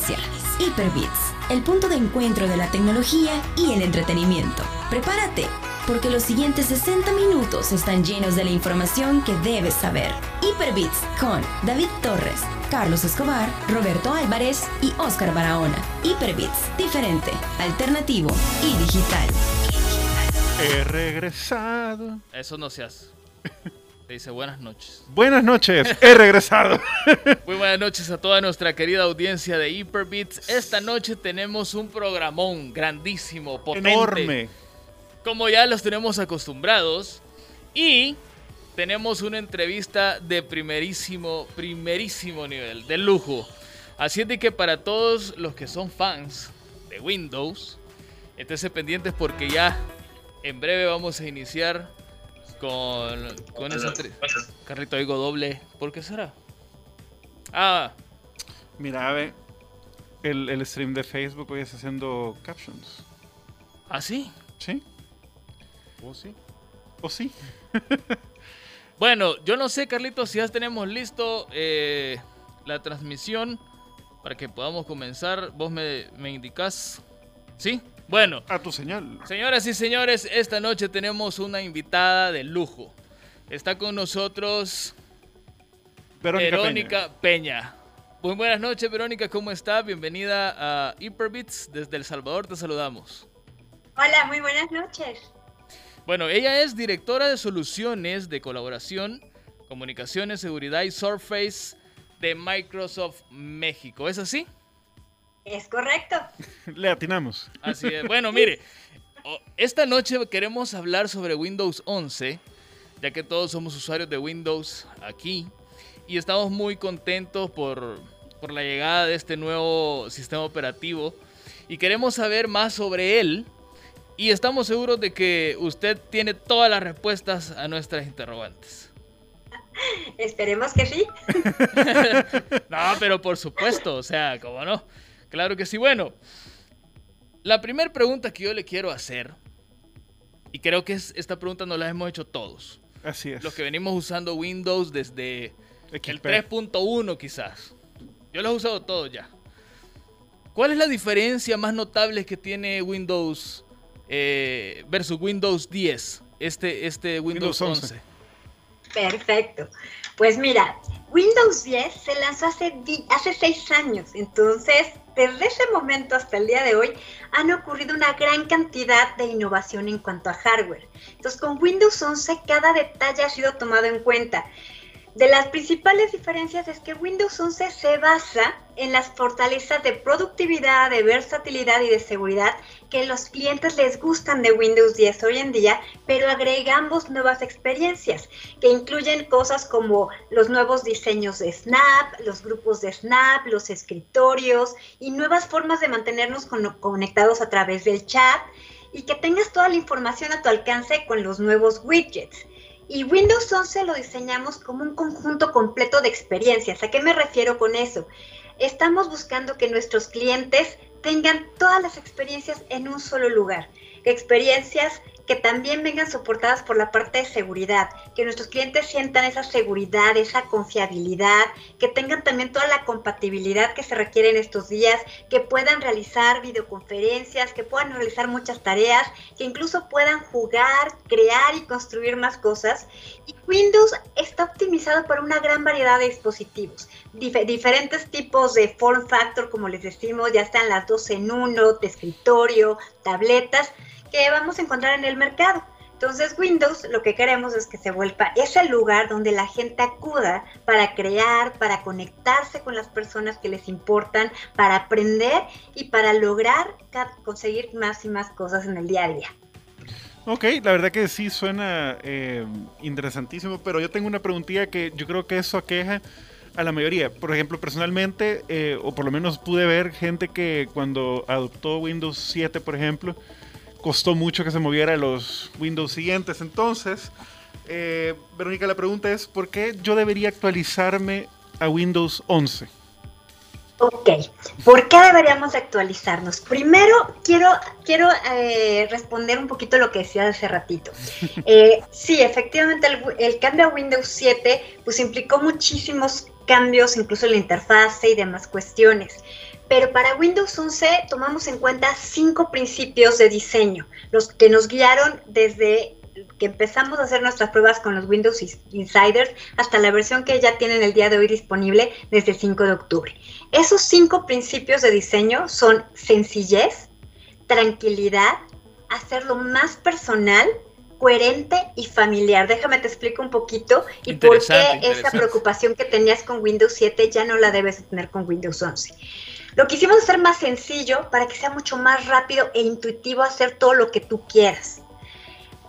inicia. Hyperbits, el punto de encuentro de la tecnología y el entretenimiento. Prepárate, porque los siguientes 60 minutos están llenos de la información que debes saber. Hyperbits con David Torres, Carlos Escobar, Roberto Álvarez y Oscar Barahona. Hyperbits, diferente, alternativo y digital. He regresado. Eso no se hace. Te dice buenas noches. Buenas noches, he regresado. Muy buenas noches a toda nuestra querida audiencia de Hyperbeats. Esta noche tenemos un programón grandísimo, potente. Enorme. Como ya los tenemos acostumbrados. Y tenemos una entrevista de primerísimo, primerísimo nivel, de lujo. Así es de que para todos los que son fans de Windows, esténse pendientes porque ya en breve vamos a iniciar con, con esa. Carlito, oigo doble. ¿Por qué será? Ah, Mira, ve, el, el stream de Facebook hoy está haciendo captions. ¿ah sí? ¿Sí? ¿Oh, sí? ¿O sí? Bueno, yo no sé, Carlitos, si ya tenemos listo eh, la transmisión para que podamos comenzar. Vos me, me indicás. ¿Sí? Bueno, A tu señal. señoras y señores, esta noche tenemos una invitada de lujo. Está con nosotros Verónica, Verónica Peña. Muy buenas noches, Verónica, ¿cómo está? Bienvenida a Hyperbits. Desde El Salvador te saludamos. Hola, muy buenas noches. Bueno, ella es directora de soluciones de colaboración, comunicaciones, seguridad y Surface de Microsoft México. ¿Es así? Es correcto. Le atinamos. Así es. Bueno, mire, esta noche queremos hablar sobre Windows 11, ya que todos somos usuarios de Windows aquí y estamos muy contentos por, por la llegada de este nuevo sistema operativo y queremos saber más sobre él y estamos seguros de que usted tiene todas las respuestas a nuestras interrogantes. Esperemos que sí. No, pero por supuesto, o sea, ¿cómo no? Claro que sí. Bueno, la primera pregunta que yo le quiero hacer, y creo que es, esta pregunta nos la hemos hecho todos, Así es. los que venimos usando Windows desde el XP. 3.1 quizás. Yo los he usado todos ya. ¿Cuál es la diferencia más notable que tiene Windows eh, versus Windows 10? Este, este Windows, Windows 11. 11. Perfecto. Pues mira, Windows 10 se lanzó hace, hace seis años, entonces desde ese momento hasta el día de hoy han ocurrido una gran cantidad de innovación en cuanto a hardware. Entonces con Windows 11 cada detalle ha sido tomado en cuenta. De las principales diferencias es que Windows 11 se basa en las fortalezas de productividad, de versatilidad y de seguridad que los clientes les gustan de Windows 10 hoy en día, pero agregamos nuevas experiencias que incluyen cosas como los nuevos diseños de Snap, los grupos de Snap, los escritorios y nuevas formas de mantenernos con- conectados a través del chat y que tengas toda la información a tu alcance con los nuevos widgets. Y Windows 11 lo diseñamos como un conjunto completo de experiencias. ¿A qué me refiero con eso? Estamos buscando que nuestros clientes tengan todas las experiencias en un solo lugar. Experiencias que también vengan soportadas por la parte de seguridad, que nuestros clientes sientan esa seguridad, esa confiabilidad, que tengan también toda la compatibilidad que se requiere en estos días, que puedan realizar videoconferencias, que puedan realizar muchas tareas, que incluso puedan jugar, crear y construir más cosas. Y Windows está optimizado para una gran variedad de dispositivos, dif- diferentes tipos de form factor, como les decimos, ya están las dos en uno, de escritorio, tabletas, que vamos a encontrar en el mercado. Entonces Windows lo que queremos es que se vuelva ese lugar donde la gente acuda para crear, para conectarse con las personas que les importan, para aprender y para lograr conseguir más y más cosas en el día a día. Ok, la verdad que sí suena eh, interesantísimo, pero yo tengo una preguntilla que yo creo que eso aqueja a la mayoría. Por ejemplo, personalmente, eh, o por lo menos pude ver gente que cuando adoptó Windows 7, por ejemplo, costó mucho que se moviera a los Windows siguientes. Entonces, eh, Verónica, la pregunta es, ¿por qué yo debería actualizarme a Windows 11? Ok, ¿por qué deberíamos actualizarnos? Primero, quiero, quiero eh, responder un poquito lo que decía hace ratito. Eh, sí, efectivamente, el, el cambio a Windows 7 pues implicó muchísimos cambios, incluso en la interfase y demás cuestiones. Pero para Windows 11 tomamos en cuenta cinco principios de diseño, los que nos guiaron desde que empezamos a hacer nuestras pruebas con los Windows Insiders hasta la versión que ya tienen el día de hoy disponible desde el 5 de octubre. Esos cinco principios de diseño son sencillez, tranquilidad, hacerlo más personal, coherente y familiar. Déjame te explico un poquito y por qué esa preocupación que tenías con Windows 7 ya no la debes tener con Windows 11. Lo quisimos hacer más sencillo para que sea mucho más rápido e intuitivo hacer todo lo que tú quieras.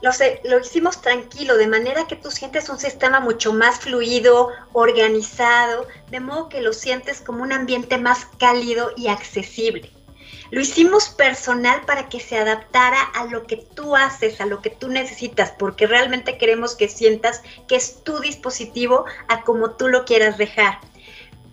Lo, hicimos tranquilo, de manera que tú sientes un sistema mucho más fluido, organizado, de modo que lo sientes como un ambiente más cálido y accesible. Lo hicimos personal para que se adaptara a lo que tú haces, a lo que tú necesitas, porque realmente queremos que sientas que es tu dispositivo a como tú lo quieras dejar.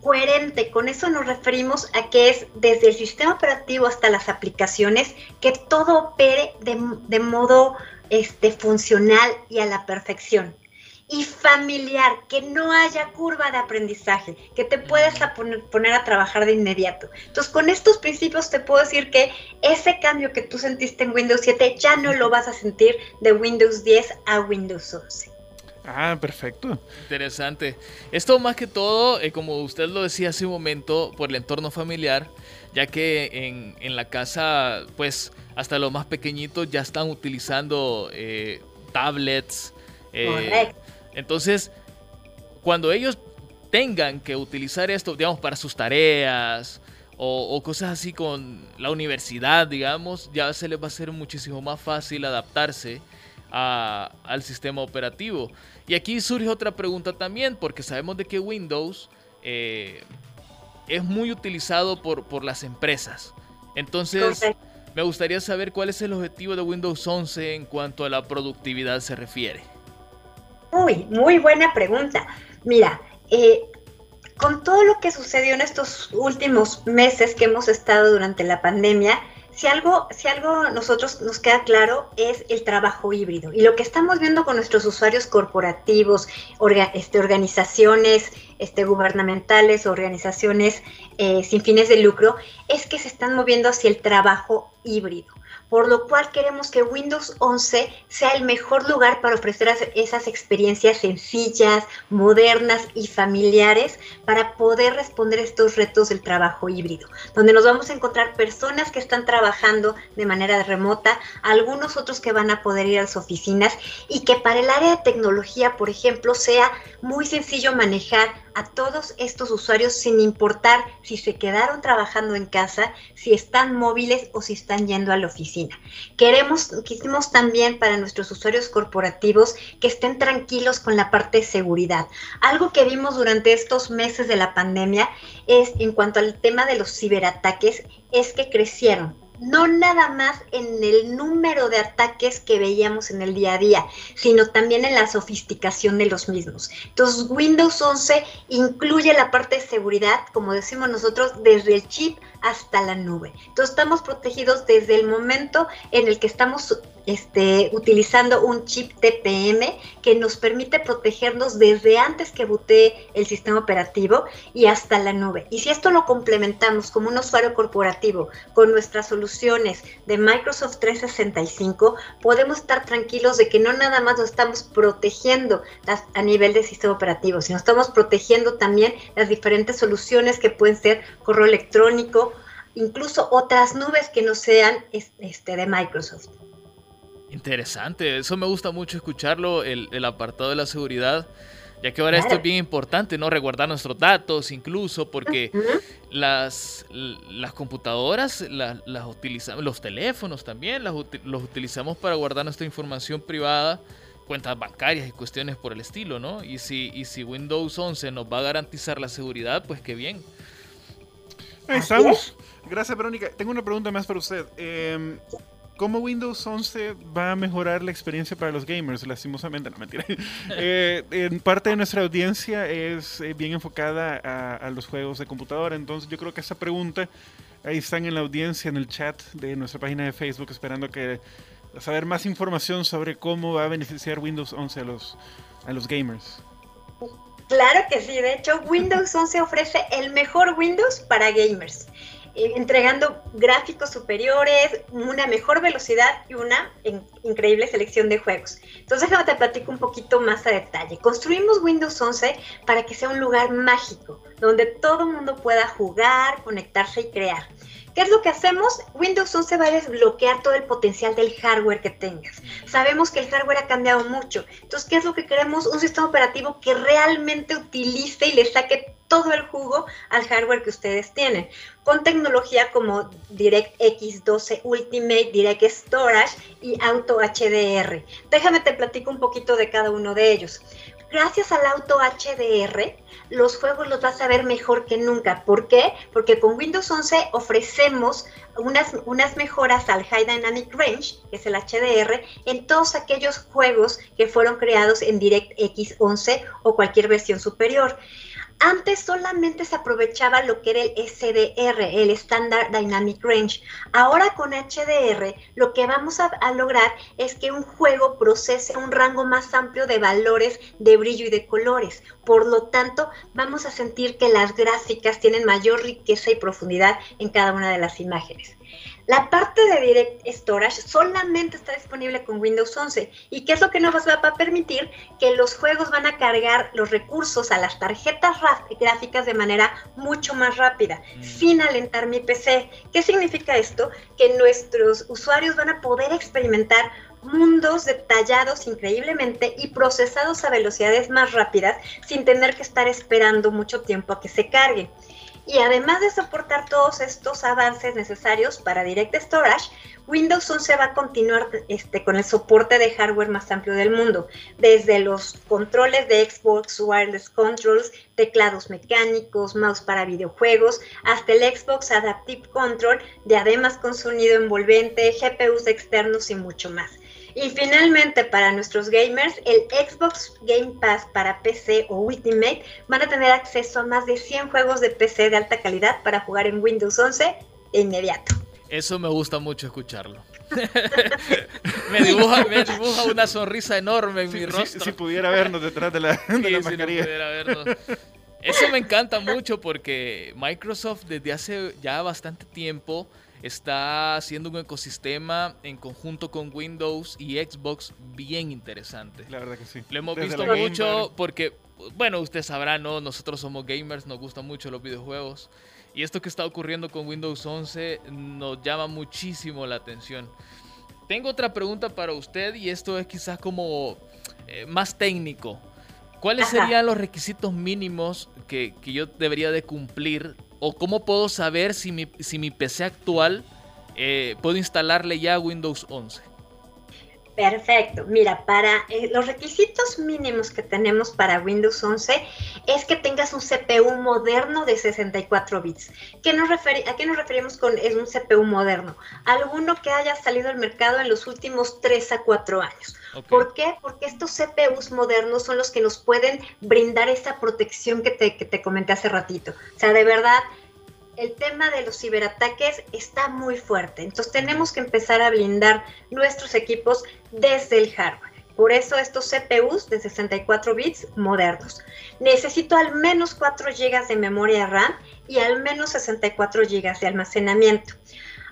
Coherente, con eso nos referimos a que es desde el sistema operativo hasta las aplicaciones, que todo opere de, modo este, funcional y a la perfección y familiar, que no haya curva de aprendizaje, que te puedes poner a trabajar de inmediato. Entonces, con estos principios te puedo decir que ese cambio que tú sentiste en Windows 7 ya no lo vas a sentir de Windows 10 a Windows 11. Ah, perfecto. Interesante. Esto más que todo, eh, como usted lo decía hace un momento, por el entorno familiar, ya que en, en la casa, pues hasta los más pequeñitos ya están utilizando eh, tablets. Eh, Correcto entonces, cuando ellos tengan que utilizar esto, digamos, para sus tareas o, cosas así con la universidad, digamos, ya se les va a ser muchísimo más fácil adaptarse al sistema operativo. Y aquí surge otra pregunta también, porque sabemos de que Windows eh, es muy utilizado por, por las empresas. Entonces, me gustaría saber cuál es el objetivo de Windows 11 en cuanto a la productividad se refiere. Uy, muy buena pregunta. Mira, eh, con todo lo que sucedió en estos últimos meses que hemos estado durante la pandemia, si algo, si algo nosotros nos queda claro es el trabajo híbrido. Y lo que estamos viendo con nuestros usuarios corporativos, este, organizaciones este, gubernamentales, organizaciones eh, sin fines de lucro, es que se están moviendo hacia el trabajo híbrido por lo cual queremos que Windows 11 sea el mejor lugar para ofrecer esas experiencias sencillas, modernas y familiares para poder responder estos retos del trabajo híbrido, donde nos vamos a encontrar personas que están trabajando de manera remota, algunos otros que van a poder ir a las oficinas y que para el área de tecnología, por ejemplo, sea muy sencillo manejar a todos estos usuarios sin importar si se quedaron trabajando en casa, si están móviles o si están yendo a la oficina. Queremos, quisimos también para nuestros usuarios corporativos que estén tranquilos con la parte de seguridad. Algo que vimos durante estos meses de la pandemia es en cuanto al tema de los ciberataques, es que crecieron no nada más en el número de ataques que veíamos en el día a día, sino también en la sofisticación de los mismos. Entonces, Windows 11 incluye la parte de seguridad, como decimos nosotros, desde el chip hasta la nube. Entonces, estamos protegidos desde el momento en el que estamos este, utilizando un chip TPM que nos permite protegernos desde antes que botee el sistema operativo y hasta la nube. Y si esto lo complementamos como un usuario corporativo con nuestras soluciones de Microsoft 365, podemos estar tranquilos de que no nada más nos estamos protegiendo a nivel de sistema operativo, sino estamos protegiendo también las diferentes soluciones que pueden ser correo electrónico, incluso otras nubes que no sean este, de Microsoft. Interesante, eso me gusta mucho escucharlo, el, apartado de la seguridad, ya que ahora esto es bien importante, ¿no? Reguardar nuestros datos incluso, porque las, las computadoras las, utilizamos, los teléfonos también las, los utilizamos para guardar nuestra información privada, cuentas bancarias y cuestiones por el estilo, ¿no? Y si, y si Windows 11 nos va a garantizar la seguridad, pues qué bien. Ahí estamos. Gracias, Verónica. Tengo una pregunta más para usted. Eh, ¿Cómo Windows 11 va a mejorar la experiencia para los gamers? Lastimosamente, no mentira. Eh, en parte de nuestra audiencia es eh, bien enfocada a, los juegos de computadora, entonces yo creo que esa pregunta ahí están en la audiencia, en el chat de nuestra página de Facebook, esperando que saber más información sobre cómo va a beneficiar Windows 11 a los, a los gamers. Claro que sí, de hecho Windows 11 ofrece el mejor Windows para gamers. Eh, entregando gráficos superiores, una mejor velocidad y una increíble selección de juegos. Entonces déjame te platico un poquito más a detalle. Construimos Windows 11 para que sea un lugar mágico, donde todo mundo pueda jugar, conectarse y crear. ¿Qué es lo que hacemos? Windows 11 va a desbloquear todo el potencial del hardware que tengas. Sabemos que el hardware ha cambiado mucho. Entonces, ¿qué es lo que queremos? Un sistema operativo que realmente utilice y le saque todo el jugo al hardware que ustedes tienen, con tecnología como DirectX 12 Ultimate, Direct Storage y Auto HDR. Déjame te platico un poquito de cada uno de ellos. Gracias al Auto HDR, los juegos los vas a ver mejor que nunca. ¿Por qué? Porque con Windows 11 ofrecemos unas, unas mejoras al High Dynamic Range, que es el HDR, en todos aquellos juegos que fueron creados en DirectX 11 o cualquier versión superior. Antes solamente se aprovechaba lo que era el SDR, el Standard Dynamic Range. Ahora con HDR lo que vamos a, lograr es que un juego procese un rango más amplio de valores de brillo y de colores. Por lo tanto, vamos a sentir que las gráficas tienen mayor riqueza y profundidad en cada una de las imágenes. La parte de Direct Storage solamente está disponible con Windows 11. ¿Y qué es lo que nos va a permitir? Que los juegos van a cargar los recursos a las tarjetas gráficas de manera mucho más rápida, mm. sin alentar mi PC. ¿Qué significa esto? Que nuestros usuarios van a poder experimentar mundos detallados increíblemente y procesados a velocidades más rápidas sin tener que estar esperando mucho tiempo a que se cargue. Y además de soportar todos estos avances necesarios para Direct Storage, Windows 11 va a continuar este, con el soporte de hardware más amplio del mundo, desde los controles de Xbox Wireless Controls, teclados mecánicos, mouse para videojuegos, hasta el Xbox Adaptive Control, diademas con sonido envolvente, GPUs externos y mucho más. Y finalmente, para nuestros gamers, el Xbox Game Pass para PC o Ultimate van a tener acceso a más de 100 juegos de PC de alta calidad para jugar en Windows 11 de inmediato. Eso me gusta mucho escucharlo. me, dibuja, una sonrisa enorme en mi rostro. Si, pudiera vernos detrás de la, de mascarilla. Eso me encanta mucho porque Microsoft desde hace ya bastante tiempo está haciendo un ecosistema en conjunto con Windows y Xbox bien interesante. La verdad que sí. Lo hemos visto mucho porque, bueno, usted sabrá, ¿no? Nosotros somos gamers, nos gustan mucho los videojuegos. Y esto que está ocurriendo con Windows 11 nos llama muchísimo la atención. Tengo otra pregunta para usted y esto es quizás como eh, más técnico. ¿Cuáles serían los requisitos mínimos que, que, yo debería de cumplir ¿O cómo puedo saber si mi, si mi PC actual eh, puedo instalarle ya Windows 11? Perfecto. Mira, para eh, los requisitos mínimos que tenemos para Windows 11 es que tengas un CPU moderno de 64 bits. ¿Qué nos ¿A qué nos referimos con es un CPU moderno? Alguno que haya salido al mercado en los últimos 3 a 4 años. ¿Por qué? Porque estos CPUs modernos son los que nos pueden brindar esa protección que te, que te comenté hace ratito. O sea, de verdad, el tema de los ciberataques está muy fuerte. Entonces tenemos que empezar a blindar nuestros equipos desde el hardware. Por eso estos CPUs de 64 bits modernos. Necesito al menos 4 GB de memoria RAM y al menos 64 GB de almacenamiento.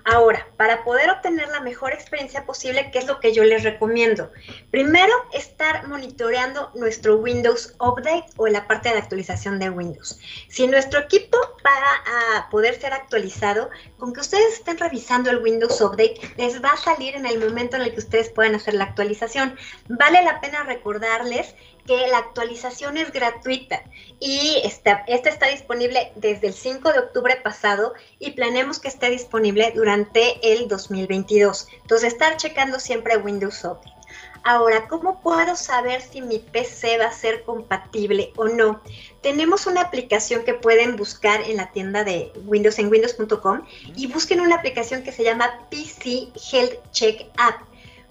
Ahora, para poder obtener la mejor experiencia posible, ¿qué es lo que yo les recomiendo? Primero, estar monitoreando nuestro Windows Update o la parte de actualización de Windows. Si nuestro equipo va a poder ser actualizado, con que ustedes estén revisando el Windows Update, les va a salir en el momento en el que ustedes puedan hacer la actualización. Vale la pena recordarles que la actualización es gratuita y esta, esta está disponible desde el 5 de octubre pasado y planeamos que esté disponible durante el 2022. Entonces, estar checando siempre Windows Update. Ahora, ¿cómo puedo saber si mi PC va a ser compatible o no? Tenemos una aplicación que pueden buscar en la tienda de Windows en windows.com y busquen una aplicación que se llama PC Health Check App.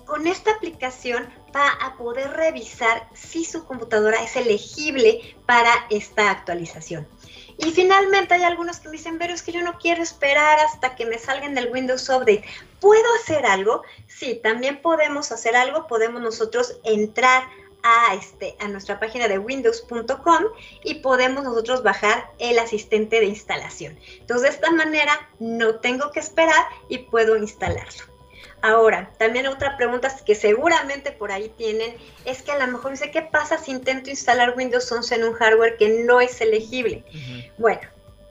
Con esta aplicación va a poder revisar si su computadora es elegible para esta actualización. Y finalmente hay algunos que me dicen, pero es que yo no quiero esperar hasta que me salgan del Windows Update. ¿Puedo hacer algo? Sí, también podemos hacer algo. Podemos nosotros entrar a, este, a nuestra página de windows.com y podemos nosotros bajar el asistente de instalación. Entonces, de esta manera no tengo que esperar y puedo instalarlo. Ahora, también otra pregunta que seguramente por ahí tienen es que a lo mejor dice, ¿qué pasa si intento instalar Windows 11 en un hardware que no es elegible? Bueno,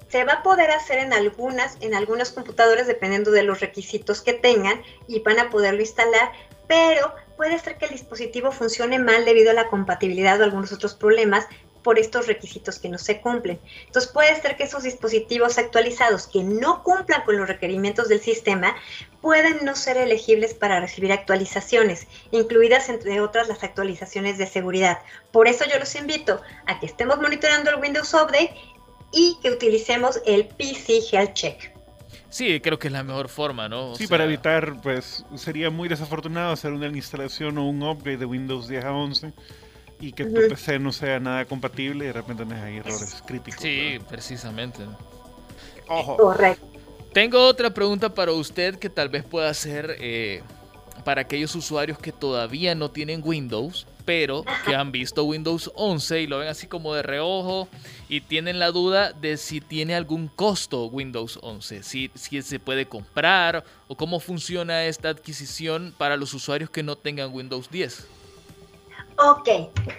se va a poder hacer en algunas, en algunas computadoras dependiendo de los requisitos que tengan y van a poderlo instalar, pero puede ser que el dispositivo funcione mal debido a la compatibilidad o algunos otros problemas por estos requisitos que no se cumplen. Entonces puede ser que esos dispositivos actualizados que no cumplan con los requerimientos del sistema pueden no ser elegibles para recibir actualizaciones, incluidas entre otras las actualizaciones de seguridad. Por eso yo los invito a que estemos monitoreando el Windows Update y que utilicemos el PC Health Check. Sí, creo que es la mejor forma, ¿no? sí, para evitar, pues sería muy desafortunado hacer una instalación o un upgrade de Windows 10 a 11 y que tu PC no sea nada compatible y de repente tenés ahí errores críticos. Sí, precisamente. Ojo. Correcto. Tengo otra pregunta para usted que tal vez pueda ser eh, para aquellos usuarios que todavía no tienen Windows pero que han visto Windows 11 y lo ven así como de reojo y tienen la duda de si tiene algún costo Windows 11, si, si se puede comprar o cómo funciona esta adquisición para los usuarios que no tengan Windows 10. Ok,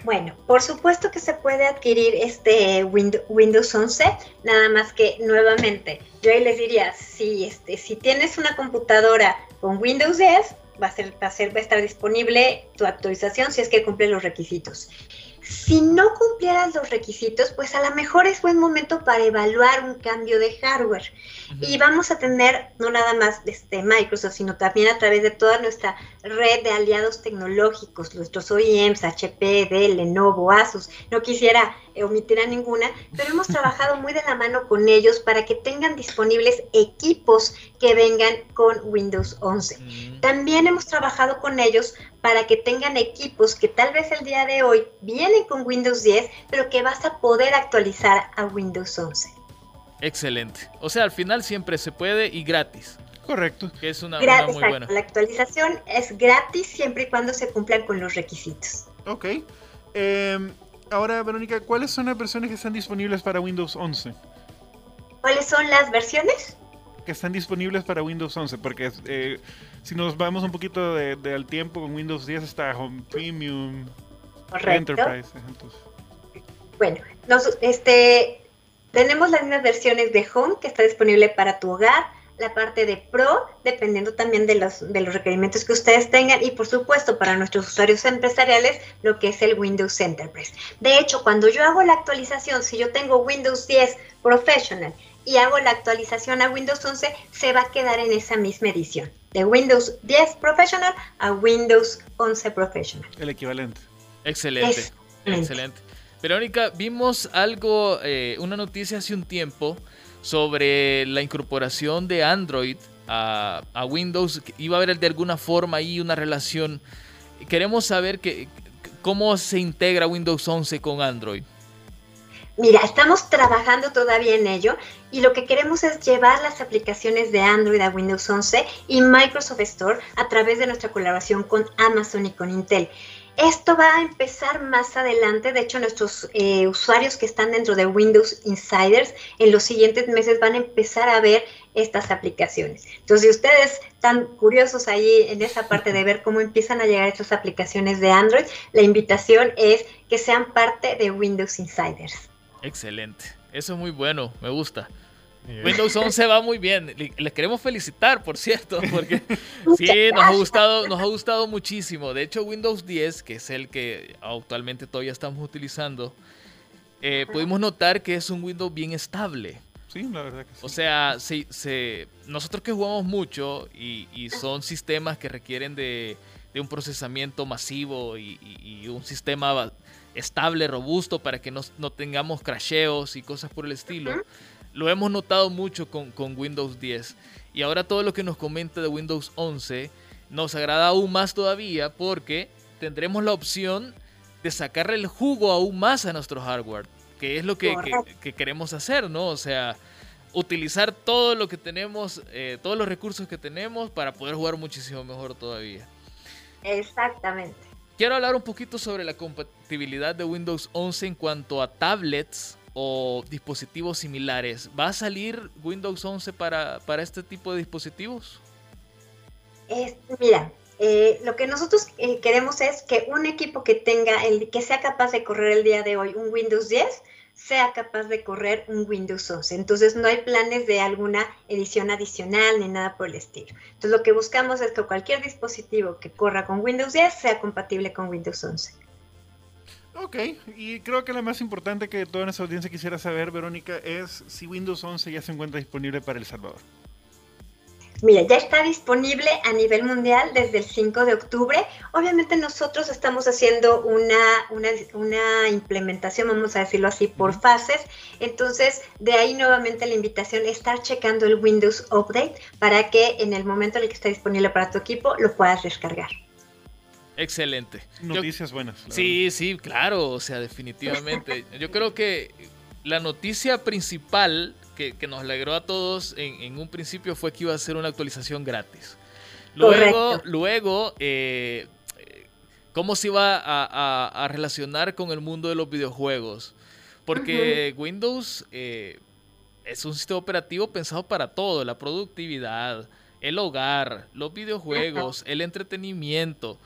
bueno, por supuesto que se puede adquirir este Windows 11, nada más que nuevamente, yo ahí les diría, si, este, si tienes una computadora con Windows 10, va a, ser, va, a ser, va a estar disponible tu actualización si es que cumple los requisitos. Si no cumplieras los requisitos, pues a lo mejor es buen momento para evaluar un cambio de hardware. Y vamos a tener no nada más este Microsoft, sino también a través de toda nuestra red de aliados tecnológicos, nuestros OEMs, HP, Dell, Lenovo, Asus. No quisiera omitir a ninguna, pero hemos trabajado muy de la mano con ellos para que tengan disponibles equipos que vengan con Windows 11. Mm. También hemos trabajado con ellos para que tengan equipos que tal vez el día de hoy vienen con Windows 10, pero que vas a poder actualizar a Windows 11. Excelente. O sea, al final siempre se puede y gratis. Correcto. Que es una, muy buena. La actualización es gratis siempre y cuando se cumplan con los requisitos. Ok. Em, ahora, Verónica, ¿cuáles son las versiones que están disponibles para Windows 11? ¿Cuáles son las versiones? Que están disponibles para Windows 11, porque eh, si nos vamos un poquito de, al tiempo, con Windows 10 está Home Premium, Enterprise. Bueno, este, tenemos las mismas versiones de Home que está disponible para tu hogar, la parte de Pro, dependiendo también de los, de los requerimientos que ustedes tengan y por supuesto para nuestros usuarios empresariales lo que es el Windows Enterprise. De hecho, cuando yo hago la actualización, si yo tengo Windows 10 Professional y hago la actualización a Windows 11, se va a quedar en esa misma edición, de Windows 10 Professional a Windows 11 Professional. El equivalente. Excelente, excelente. Verónica, vimos algo, eh, una noticia hace un tiempo sobre la incorporación de Android a, Windows. Iba a haber de alguna forma ahí una relación. Queremos saber que, cómo se integra Windows 11 con Android. Mira, estamos trabajando todavía en ello y lo que queremos es llevar las aplicaciones de Android a Windows 11 y Microsoft Store a través de nuestra colaboración con Amazon y con Intel. Esto va a empezar más adelante. De hecho, nuestros eh, usuarios que están dentro de Windows Insiders en los siguientes meses van a empezar a ver estas aplicaciones. Entonces, si ustedes están curiosos ahí en esa parte de ver cómo empiezan a llegar estas aplicaciones de Android, la invitación es que sean parte de Windows Insiders. Excelente. Eso es muy bueno. Me gusta. Windows 11 va muy bien. Les queremos felicitar, por cierto, porque sí, nos ha gustado, nos ha gustado muchísimo. De hecho, Windows 10, que es el que actualmente todavía estamos utilizando, eh, pudimos notar que es un Windows bien estable. Sí, la verdad que sí. O sea, se, nosotros que jugamos mucho y, son sistemas que requieren de, un procesamiento masivo y, un sistema estable, robusto, para que no, no tengamos crasheos y cosas por el estilo. Lo hemos notado mucho con, Windows 10. Y ahora todo lo que nos comenta de Windows 11 nos agrada aún más todavía porque tendremos la opción de sacarle el jugo aún más a nuestro hardware, que es lo que, queremos hacer, ¿no? O sea, utilizar todo lo que tenemos, eh, todos los recursos que tenemos para poder jugar muchísimo mejor todavía. Exactamente. Quiero hablar un poquito sobre la compatibilidad de Windows 11 en cuanto a tablets o dispositivos similares. ¿Va a salir Windows 11 para, para este tipo de dispositivos? mira, eh, lo que nosotros eh, queremos es que un equipo que tenga, el, que sea capaz de correr el día de hoy un Windows 10, sea capaz de correr un Windows 11. Entonces no hay planes de alguna edición adicional ni nada por el estilo. Entonces lo que buscamos es que cualquier dispositivo que corra con Windows 10 sea compatible con Windows 11. Ok, y creo que lo más importante que toda nuestra audiencia quisiera saber, Verónica, es si Windows 11 ya se encuentra disponible para El Salvador. Mira, ya está disponible a nivel mundial desde el 5 de octubre. Obviamente nosotros estamos haciendo una, una, implementación, vamos a decirlo así, por fases. Entonces, de ahí nuevamente la invitación es estar checando el Windows Update para que en el momento en el que esté disponible para tu equipo lo puedas descargar. Excelente. Noticias buenas. Sí, sí, claro, o sea, definitivamente. Yo creo que la noticia principal que, nos alegró a todos en, un principio fue que iba a ser una actualización gratis. Luego, luego eh, ¿cómo se iba a, relacionar con el mundo de los videojuegos? Porque Windows eh, es un sistema operativo pensado para todo, la productividad, el hogar, los videojuegos, el entretenimiento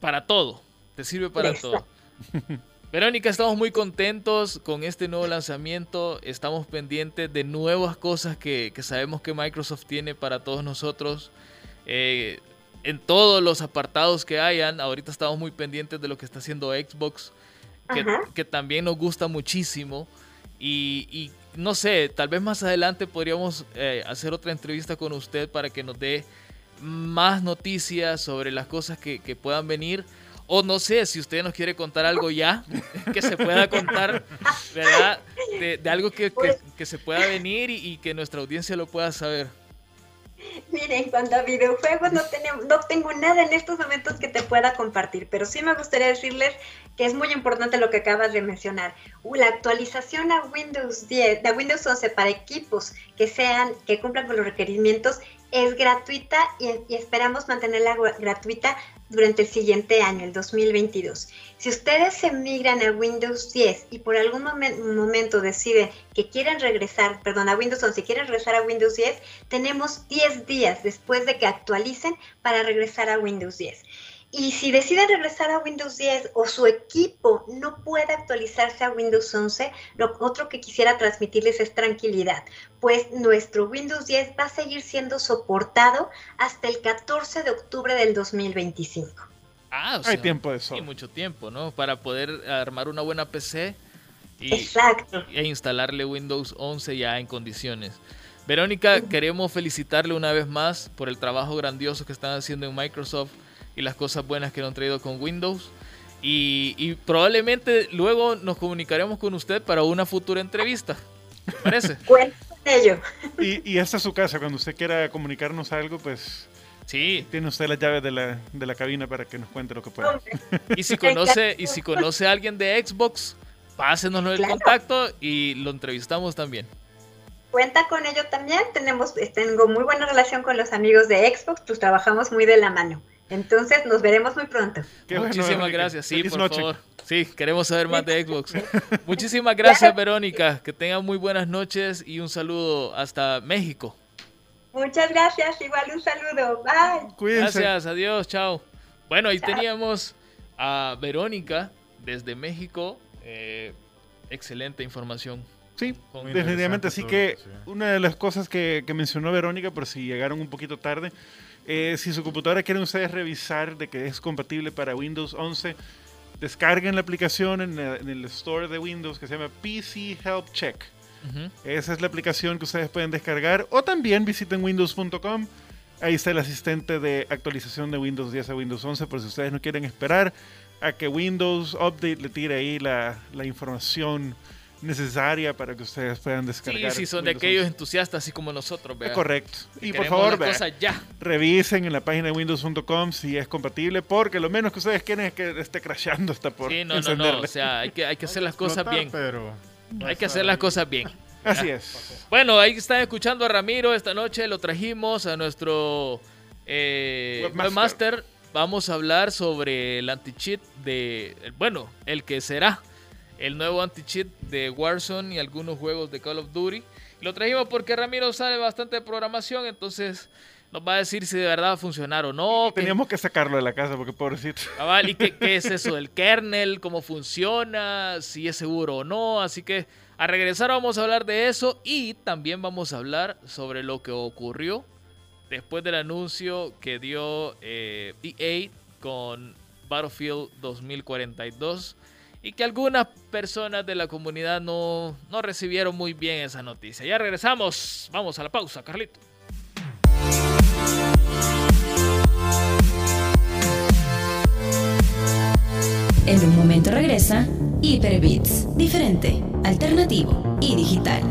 para todo. Te sirve para todo. Verónica, estamos muy contentos con este nuevo lanzamiento. Estamos pendientes de nuevas cosas que, sabemos que Microsoft tiene para todos nosotros. Eh, en todos los apartados que hayan, ahorita estamos muy pendientes de lo que está haciendo Xbox, que, también nos gusta muchísimo. Y, no sé, tal vez más adelante podríamos eh, hacer otra entrevista con usted para que nos dé más noticias sobre las cosas que, puedan venir. O no sé, si usted nos quiere contar algo ya, que se pueda contar, ¿verdad? De, algo que, se pueda venir y, que nuestra audiencia lo pueda saber. Miren, en cuanto a videojuegos no, tenemos, no tengo nada en estos momentos que te pueda compartir, pero sí me gustaría decirles que es muy importante lo que acabas de mencionar. Uh, la actualización a Windows 10, a Windows 11 para equipos que sean, que cumplan con los requerimientos es gratuita y, esperamos mantenerla gratuita durante el siguiente año, el 2022. Si ustedes se migran a Windows 10 y por algún momento deciden que quieren regresar, perdón, a Windows 11, quieren regresar a Windows 10, tenemos 10 días después de que actualicen para regresar a Windows 10. Y si deciden regresar a Windows 10 o su equipo no puede actualizarse a Windows 11, lo otro que quisiera transmitirles es tranquilidad, pues nuestro Windows 10 va a seguir siendo soportado hasta el 14 de octubre del 2025. Ah, o sea, hay tiempo de eso. Hay mucho tiempo, ¿no? Para poder armar una buena PC y, Exacto. e instalarle Windows 11 ya en condiciones. Verónica, queremos felicitarle una vez más por el trabajo grandioso que están haciendo en Microsoft y las cosas buenas que nos han traído con Windows. Y, probablemente luego nos comunicaremos con usted para una futura entrevista. ¿Me parece? Cuenta con ello. Y, esta es su casa. Cuando usted quiera comunicarnos algo, pues Sí. Tiene usted las llaves de la, de la cabina para que nos cuente lo que pueda. Y si conoce, y si conoce a alguien de Xbox, pásenos el contacto y lo entrevistamos también. Cuenta con ello también. Tenemos, tengo muy buena relación con los amigos de Xbox, pues trabajamos muy de la mano. Entonces nos veremos muy pronto. Muchísimas gracias. Sí, por favor. Sí, queremos saber más de Xbox. Muchísimas gracias, Verónica. Que tengan muy buenas noches y un saludo hasta México. Muchas gracias. Igual un saludo. Bye. Cuídense. Gracias. Adiós. Chao. Bueno, ahí teníamos a Verónica desde México. Eh, excelente información. Sí, definitivamente. Así que una de las cosas que, que mencionó Verónica, por si llegaron un poquito tarde, eh, si su computadora quieren ustedes revisar de que es compatible para Windows 11, descarguen la aplicación en, el store de Windows que se llama PC Help Check. Esa es la aplicación que ustedes pueden descargar o también visiten windows.com. Ahí está el asistente de actualización de Windows 10 a Windows 11 por si ustedes no quieren esperar a que Windows Update le tire ahí la, la información necesaria para que ustedes puedan descargar. Sí, si son de aquellos entusiastas así como nosotros. Es correcto. y por favor, ya. revisen en la página de windows.com si es compatible, porque lo menos que ustedes quieren es que esté crashando hasta por Sí, no, no, no. O sea, hay que, hay que hacer las cosas bien. Pero hay que hacer las cosas bien. Así es. Bueno, ahí están escuchando a Ramiro esta noche. Lo trajimos a nuestro eh, webmaster. vamos a hablar sobre el anti-cheat de, bueno, el que será el nuevo anti-cheat de Warzone y algunos juegos de Call of Duty. Lo trajimos porque Ramiro sabe bastante de programación, entonces nos va a decir si de verdad va a funcionar o no. que- Teníamos que sacarlo de la casa porque pobrecito. Cabal, ¿y qué, qué es eso del kernel? ¿Cómo funciona? ¿Si es seguro o no? Así que a regresar vamos a hablar de eso y también vamos a hablar sobre lo que ocurrió después del anuncio que dio eh, EA con Battlefield 2042 y que algunas personas de la comunidad no, no recibieron muy bien esa noticia. Ya regresamos. Vamos a la pausa, Carlito. En un momento regresa Hyperbits, diferente, alternativo y digital.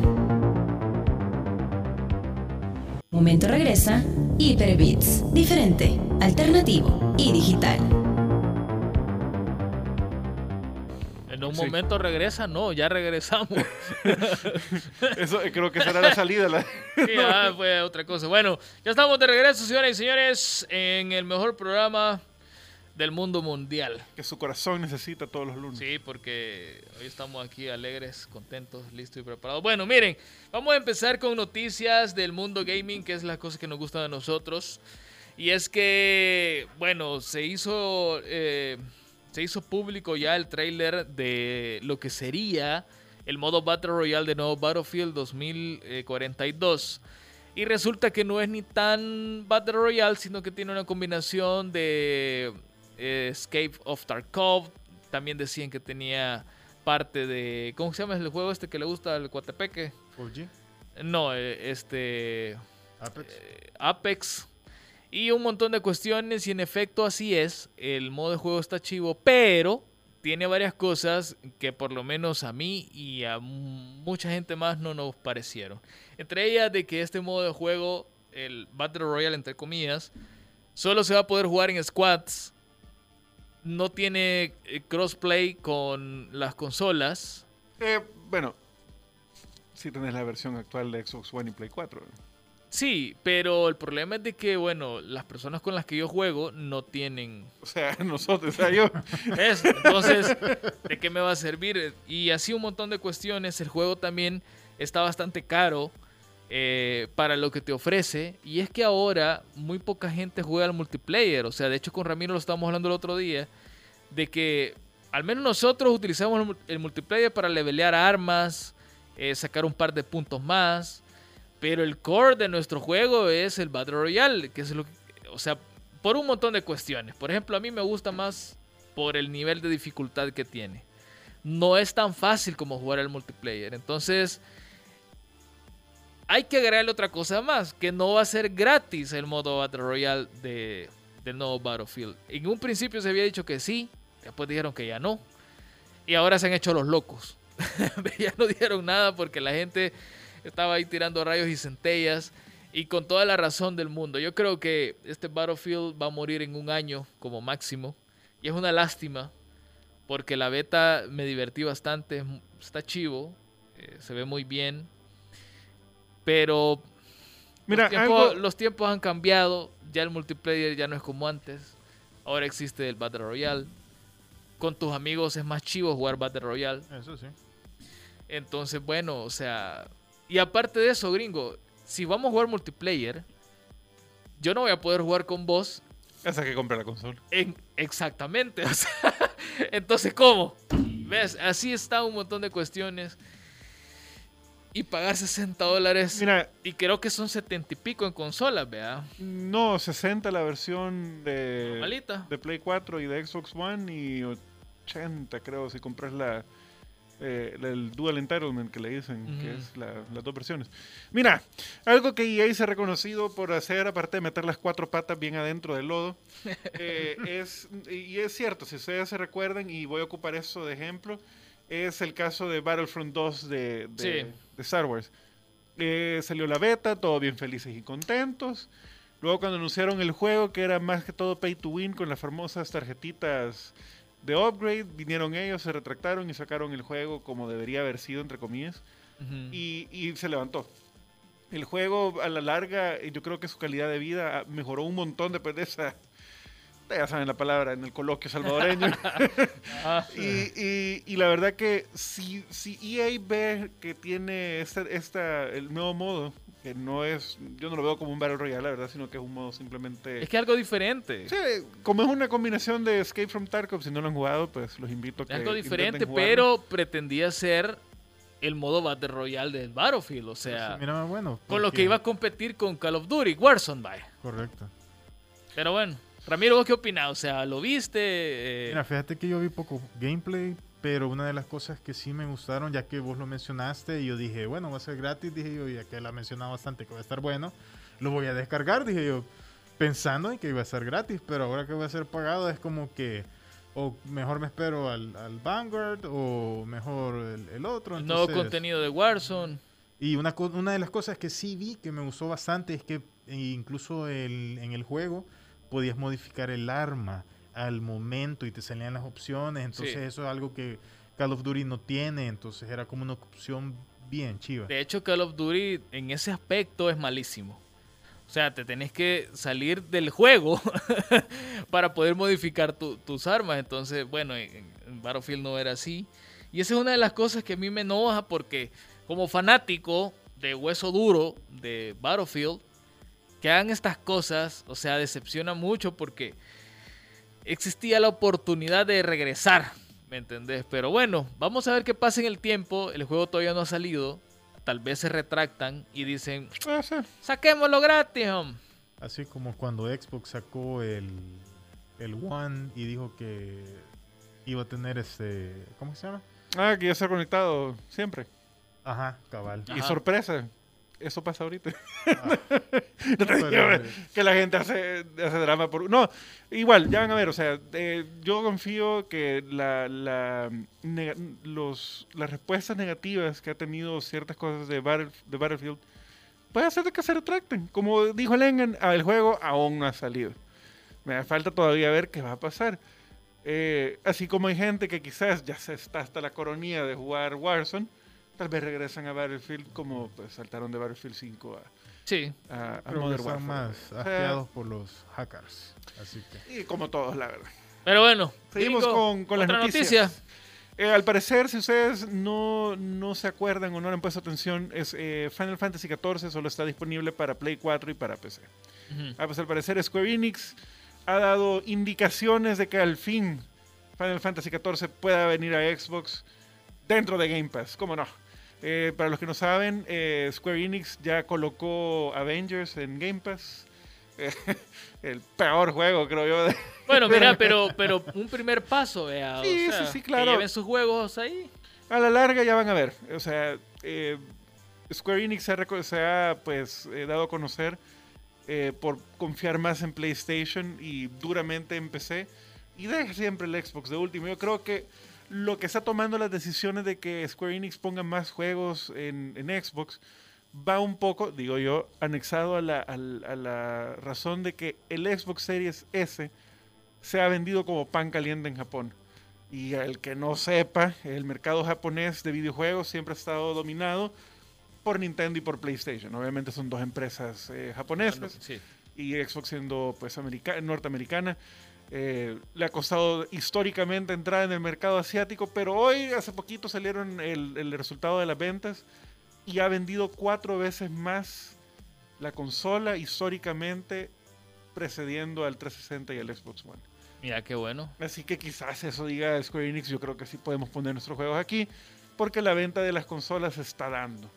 Momento regresa Hyperbits, diferente, alternativo y digital. En un Sí. momento regresa, no, ya regresamos. Eso eh, creo que será la salida. la- Sí, ah, fue otra cosa. Bueno, ya estamos de regreso, señoras y señores, en el mejor programa del mundo mundial. que su corazón necesita todos los lunes. Sí, porque hoy estamos aquí alegres, contentos, listos y preparados. Bueno, miren, vamos a empezar con noticias del mundo gaming, que es la cosa que nos gusta a nosotros. Y es que, bueno, se hizo, eh, se hizo público ya el tráiler de lo que sería el modo Battle Royale de nuevo Battlefield 2042. Y resulta que no es ni tan Battle Royale, sino que tiene una combinación de eh, Escape of Tarkov. También decían que tenía parte de. ¿Cómo se llama el juego este que le gusta al Cuatepeque? 4G, No, eh, este. Apex. eh, Apex. Y un montón de cuestiones. Y en efecto, así es. El modo de juego está chivo. Pero tiene varias cosas que por lo menos a mí y a mucha gente más no nos parecieron. Entre ellas de que este modo de juego, el Battle Royale entre comillas, solo se va a poder jugar en squads. No tiene eh, crossplay con las consolas. Eh, bueno, si tenés la versión actual de Xbox One y Play 4. Sí, pero el problema es de que, bueno, las personas con las que yo juego no tienen O sea, nosotros, o sea, yo. ¿Ves? Entonces, ¿de qué me va a servir? Y así un montón de cuestiones. El juego también está bastante caro eh, para lo que te ofrece. Y es que ahora muy poca gente juega al multiplayer. O sea, de hecho con Ramiro lo estábamos hablando el otro día. De que al menos nosotros utilizamos el multiplayer para levelear armas, eh, sacar un par de puntos más. Pero el core de nuestro juego es el Battle Royale, que es lo que, o sea, por un montón de cuestiones. Por ejemplo, a mí me gusta más por el nivel de dificultad que tiene. No es tan fácil como jugar al multiplayer. Entonces, hay que agregarle otra cosa más, que no va a ser gratis el modo Battle Royale de, del nuevo Battlefield. En un principio se había dicho que sí, después dijeron que ya no. Y ahora se han hecho los locos. ya no dijeron nada porque la gente estaba ahí tirando rayos y centellas. Y con toda la razón del mundo. Yo creo que este Battlefield va a morir en un año como máximo. Y es una lástima. Porque la beta me divertí bastante. Está chivo. eh, se ve muy bien. Pero Mira, los, tiempos, algo- los tiempos han cambiado. Ya el multiplayer ya no es como antes. Ahora existe el Battle Royale. Con tus amigos es más chivo jugar Battle Royale. Eso sí. Entonces, bueno, o sea. Y aparte de eso, gringo, si vamos a jugar multiplayer, yo no voy a poder jugar con vos Hasta que compre la consola. en, exactamente. O sea, entonces, ¿cómo? ¿Ves? Así está un montón de cuestiones. Y pagar 60 dólares. Mira, Y creo que son 70 y pico en consolas, vea. no, 60 la versión de, Normalita. de Play 4 y de Xbox One y 80 creo si compras la, eh, el Dual Entitlement que le dicen, que es la- las dos versiones. Mira, algo que EA se ha reconocido por hacer, aparte de meter las cuatro patas bien adentro del lodo, eh, es, y es cierto, si ustedes se recuerdan, y voy a ocupar eso de ejemplo, es el caso de Battlefront 2 de, de, Sí. de Star Wars. Eh, salió la beta, todos bien felices y contentos. Luego cuando anunciaron el juego, que era más que todo pay to win con las famosas tarjetitas de upgrade, vinieron ellos, se retractaron y sacaron el juego como debería haber sido, entre comillas, Ujú. y, y se levantó. El juego a la larga, yo creo que su calidad de vida ah, mejoró un montón después de esa, ya saben la palabra en el coloquio salvadoreño. Ah, y, y- y la verdad que si, si EA ve que tiene esta, esta, el nuevo modo, que no es, yo no lo veo como un Battle Royale, la verdad, sino que es un modo simplemente... es que algo diferente. Sí, como es una combinación de Escape from Tarkov, si no lo han jugado, pues los invito a que Es algo diferente, pero pretendía ser el modo Battle Royale del Battlefield. O sea, Sí, mira, más bueno. con lo que iba a competir con Call of Duty, Warzone, vaya. Correcto. Pero bueno, Ramiro, ¿vos qué opinás? O sea, ¿lo viste? Eh, Mira, fíjate que yo vi poco gameplay, pero una de las cosas que sí me gustaron, ya que vos lo mencionaste, y yo dije, bueno, va a ser gratis, dije yo, ya que la ha mencionado bastante que va a estar bueno, lo voy a descargar, dije yo, pensando en que iba a ser gratis, pero ahora que va a ser pagado es como que, o mejor me espero al, al Vanguard, o mejor el, el otro. el nuevo entonces- contenido de Warzone. y una, una de las cosas que sí vi que me gustó bastante es que eh, incluso el- en el juego podías modificar el arma al momento y te salían las opciones. Entonces Sí. eso es algo que Call of Duty no tiene. Entonces era como una opción bien chiva. De hecho, Call of Duty en ese aspecto es malísimo. O sea, te tenés que salir del juego para poder modificar tu- tus armas. Entonces, bueno, en, en Battlefield no era así. Y esa es una de las cosas que a mí me enoja porque como fanático de hueso duro de Battlefield, que hagan estas cosas, o sea, decepciona mucho porque existía la oportunidad de regresar, ¿me entendés? Pero bueno, vamos a ver qué pasa en el tiempo. El juego todavía no ha salido. Tal vez se retractan y dicen, Ah, saquémoslo gratis, hom". Así como cuando Xbox sacó el, el One y dijo que iba a tener este... ¿Cómo se llama? Ah, que ya está conectado siempre. Ajá, cabal. Y sorpresa, eso pasa ahorita. Ah. No Pero, que la gente hace, hace drama por... No, igual, ya van a ver, o sea, eh, yo confío que la, la, nega- los, las respuestas negativas que ha tenido ciertas cosas de, Battle- de Battlefield puede hacer de que se retracten. Como dijo Lengan, el juego aún no ha salido. Me falta todavía ver qué va a pasar. Eh, así como hay gente que quizás ya se está hasta la coronía de jugar Warzone, tal vez regresan a Battlefield como pues, saltaron de Battlefield 5 Sí, a, a, a que Modern Warfare. más O sea, asqueados por los hackers. Así que... y como todos, la verdad. pero bueno. Seguimos con, con las noticias. noticia. Eh, al parecer, si ustedes no, no se acuerdan o no le han puesto atención, es eh, Final Fantasy XIV solo está disponible para Play 4 y para PC. Ujú. Ah, pues al parecer Square Enix ha dado indicaciones de que al fin Final Fantasy XIV pueda venir a Xbox dentro de Game Pass. ¿Cómo no? Eh, para los que no saben, eh, Square Enix ya colocó Avengers en Game Pass. Eh, el peor juego, creo yo. de- Bueno, mira, pero, pero un primer paso, vea. Sí, o sea, sí, sí, Que claro. lleven sus juegos ahí. A la larga ya van a ver. O sea, Square Enix se ha, se ha, pues, dado a conocer por confiar más en PlayStation y duramente en PC. Y deja siempre el Xbox de último. Yo creo que lo que está tomando las decisiones de que Square Enix ponga más juegos en, en Xbox va un poco, digo yo, anexado a la, al- a la razón de que el Xbox Series S se ha vendido como pan caliente en Japón. Y el que no sepa, el mercado japonés de videojuegos siempre ha estado dominado por Nintendo y por PlayStation. Obviamente son dos empresas eh, japonesas Sí. y Xbox siendo pues america- norteamericana. Eh, le ha costado históricamente entrar en el mercado asiático, pero hoy, hace poquito, salieron el, el resultado de las ventas y ha vendido cuatro veces más la consola históricamente precediendo al 360 y al Xbox One. Mira, qué bueno. Así que quizás eso diga Square Enix, yo creo que sí podemos poner nuestros juegos aquí, porque la venta de las consolas se está dando.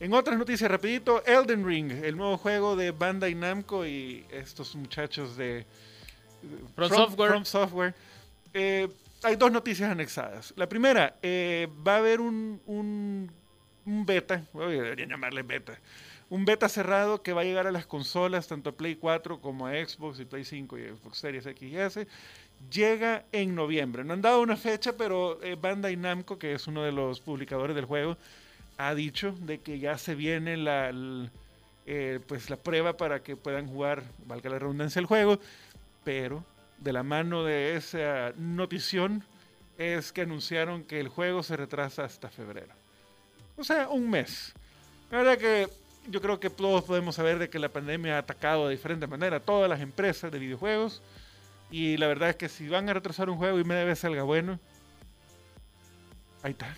En otras noticias, rapidito, Elden Ring, el nuevo juego de Bandai Namco y estos muchachos de From Software. From Software. Eh, hay dos noticias anexadas. La primera, eh, va a haber un, un, un beta, deberían llamarle beta, un beta cerrado que va a llegar a las consolas, tanto a Play 4 como a Xbox y Play 5 y Xbox Series X y S. Llega en noviembre. No han dado una fecha, pero eh, Bandai Namco, que es uno de los publicadores del juego, ha dicho de que ya se viene la, el- eh, pues la prueba para que puedan jugar, valga la redundancia, el juego. Pero de la mano de esa notición es que anunciaron que el juego se retrasa hasta febrero. O sea, un mes. La verdad que yo creo que todos podemos saber de que la pandemia ha atacado de diferente manera a todas las empresas de videojuegos Y la verdad es que si van a retrasar un juego y media vez salga bueno, ahí está.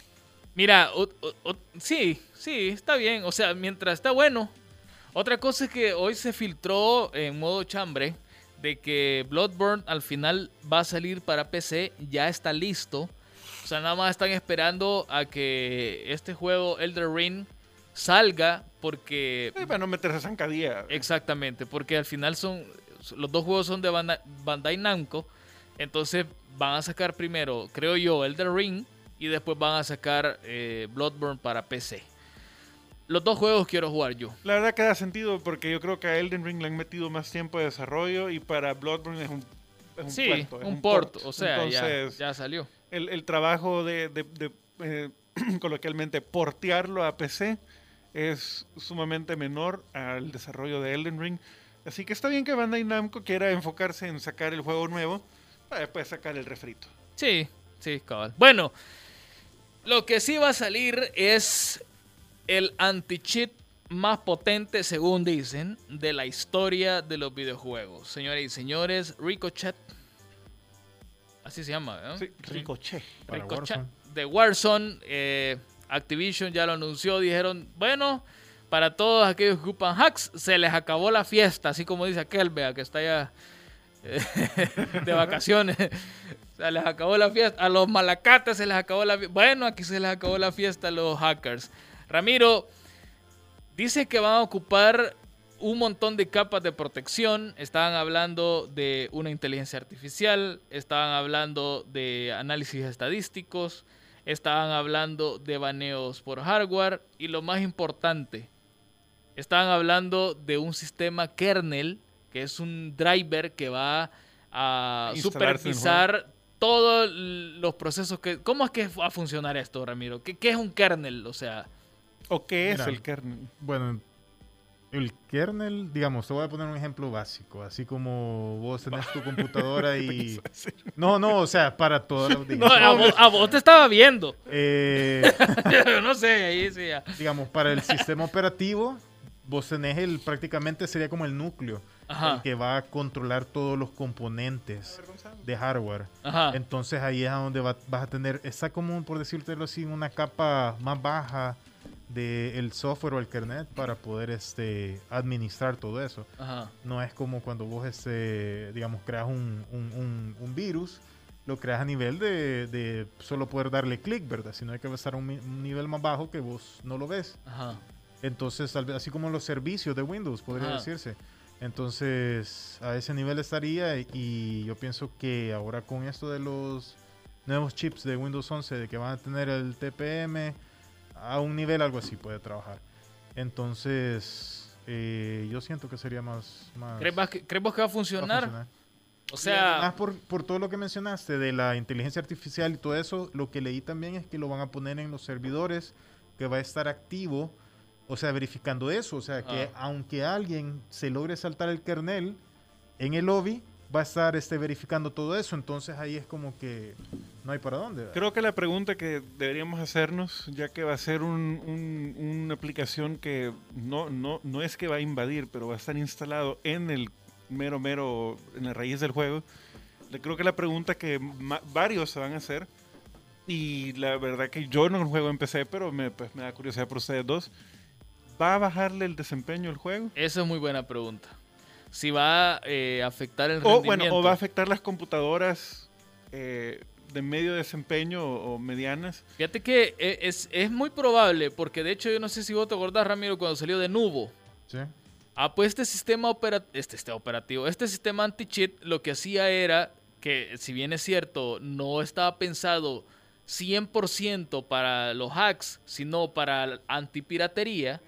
Mira, o- o- o- sí, sí, está bien. O sea, mientras está bueno. Otra cosa es que hoy se filtró en modo chambre de que Bloodborne al final va a salir para PC, ya está listo. O sea, nada más están esperando a que este juego Elder Ring salga porque Eh, para no meterse zancadilla. Exactamente, porque al final son los dos juegos son de Banda- Bandai Namco, entonces van a sacar primero, creo yo, Elder Ring y después van a sacar eh, Bloodborne para PC. Los dos juegos quiero jugar yo. La verdad que da sentido porque yo creo que a Elden Ring le han metido más tiempo de desarrollo y para Bloodborne es un, es un sí, puerto, es un port, o sea, Entonces, ya, ya salió. el, el trabajo de, de- de, eh, coloquialmente portearlo a PC es sumamente menor al desarrollo de Elden Ring. Así que está bien que Bandai Namco quiera enfocarse en sacar el juego nuevo para después sacar el refrito. Sí, sí, cabal. Bueno, lo que sí va a salir es el anti-cheat más potente, según dicen, de la historia de los videojuegos. Señores y señores, Ricochet. Así se llama, ¿no? Sí, Ricochet. Ricochet Warzone. de Warzone. eh, Activision ya lo anunció. Dijeron, bueno, para todos aquellos que ocupan hacks, se les acabó la fiesta. Así como dice aquel, vea, que está ya eh, de vacaciones. Se les acabó la fiesta. A los malacates se les acabó la fiesta. Bueno, aquí se les acabó la fiesta a los hackers. Ramiro, dice que van a ocupar un montón de capas de protección. Estaban hablando de una inteligencia artificial, estaban hablando de análisis estadísticos, estaban hablando de baneos por hardware y lo más importante, estaban hablando de un sistema kernel, que es un driver que va a supervisar todos los procesos que... ¿Cómo es que va a funcionar esto, Ramiro? ¿Qué, qué es un kernel? O sea... ¿O qué es Mira. el kernel? Bueno, el kernel, digamos, te voy a poner un ejemplo básico, así como vos tenés tu computadora y... No, no, o sea, para todas las... No, a, vos, a vos te estaba viendo. Eh, Yo no sé, ahí sí ya. digamos, para el sistema operativo, vos tenés el, prácticamente sería como el núcleo, Ajá. el que va a controlar todos los componentes de hardware. Ajá. Entonces ahí es a donde va- vas a tener, está como, por decírtelo así, una capa más baja del software o el kernel para poder este, administrar todo eso. Ajá. No es como cuando vos, este, digamos, creas un, un- un- un virus, lo creas a nivel de, de solo poder darle clic, ¿verdad? Sino hay que estar a un, nivel más bajo que vos no lo ves. Ajá. Entonces, así como los servicios de Windows, podría Ajá. decirse. Entonces, a ese nivel estaría y yo pienso que ahora con esto de los nuevos chips de Windows 11, de que van a tener el TPM, a un nivel algo así puede trabajar. Entonces, eh, yo siento que sería más... más ¿Crees, que- crees vos que va a va a funcionar? O Más sea, por, por todo lo que mencionaste de la inteligencia artificial y todo eso, lo que leí también es que lo van a poner en los servidores, que va a estar activo, o sea, verificando eso. O sea, que Ah. aunque alguien se logre saltar el kernel en el lobby, va a estar este, verificando todo eso. Entonces ahí es como que no hay para dónde. ¿verdad? Creo que la pregunta que deberíamos hacernos, ya que va a ser un- un- una aplicación que no, no, no es que va a invadir, pero va a estar instalado en el mero, mero, en la raíz del juego, creo que la pregunta que varios se van a hacer, y la verdad que yo no juego en PC, pero me, pues, me da curiosidad por ustedes dos, ¿va a bajarle el desempeño al juego? esa es muy buena pregunta. Si va a eh, afectar el O, rendimiento. bueno, o va a afectar las computadoras eh, de medio desempeño o, o medianas. Fíjate que eh, es, es muy probable, porque de hecho yo no sé si vos te acordás, Ramiro, cuando salió de Nubo. ¿Sí? Ah, pues este sistema opera- este, este operativo, este sistema anti-cheat lo que hacía era que, si bien es cierto, no estaba pensado 100% para los hacks, sino para la antipiratería.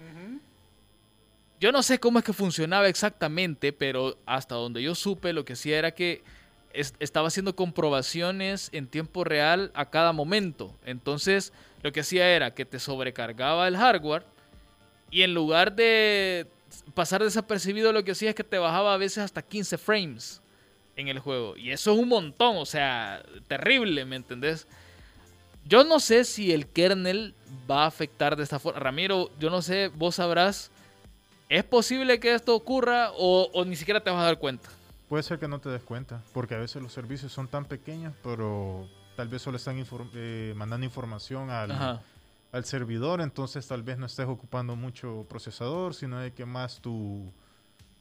Yo no sé cómo es que funcionaba exactamente, pero hasta donde yo supe, lo que hacía era que es- estaba haciendo comprobaciones en tiempo real a cada momento. Entonces, lo que hacía era que te sobrecargaba el hardware y en lugar de pasar desapercibido, lo que hacía es que te bajaba a veces hasta 15 frames en el juego. Y eso es un montón, o sea, terrible, ¿me entendés? Yo no sé si el kernel va a afectar de esta forma. Ramiro, yo no sé, vos sabrás, ¿es posible que esto ocurra o, o ni siquiera te vas a dar cuenta? Puede ser que no te des cuenta, porque a veces los servicios son tan pequeños, pero tal vez solo están inform- eh, mandando información al, al servidor, entonces tal vez no estés ocupando mucho procesador, sino de que más tu,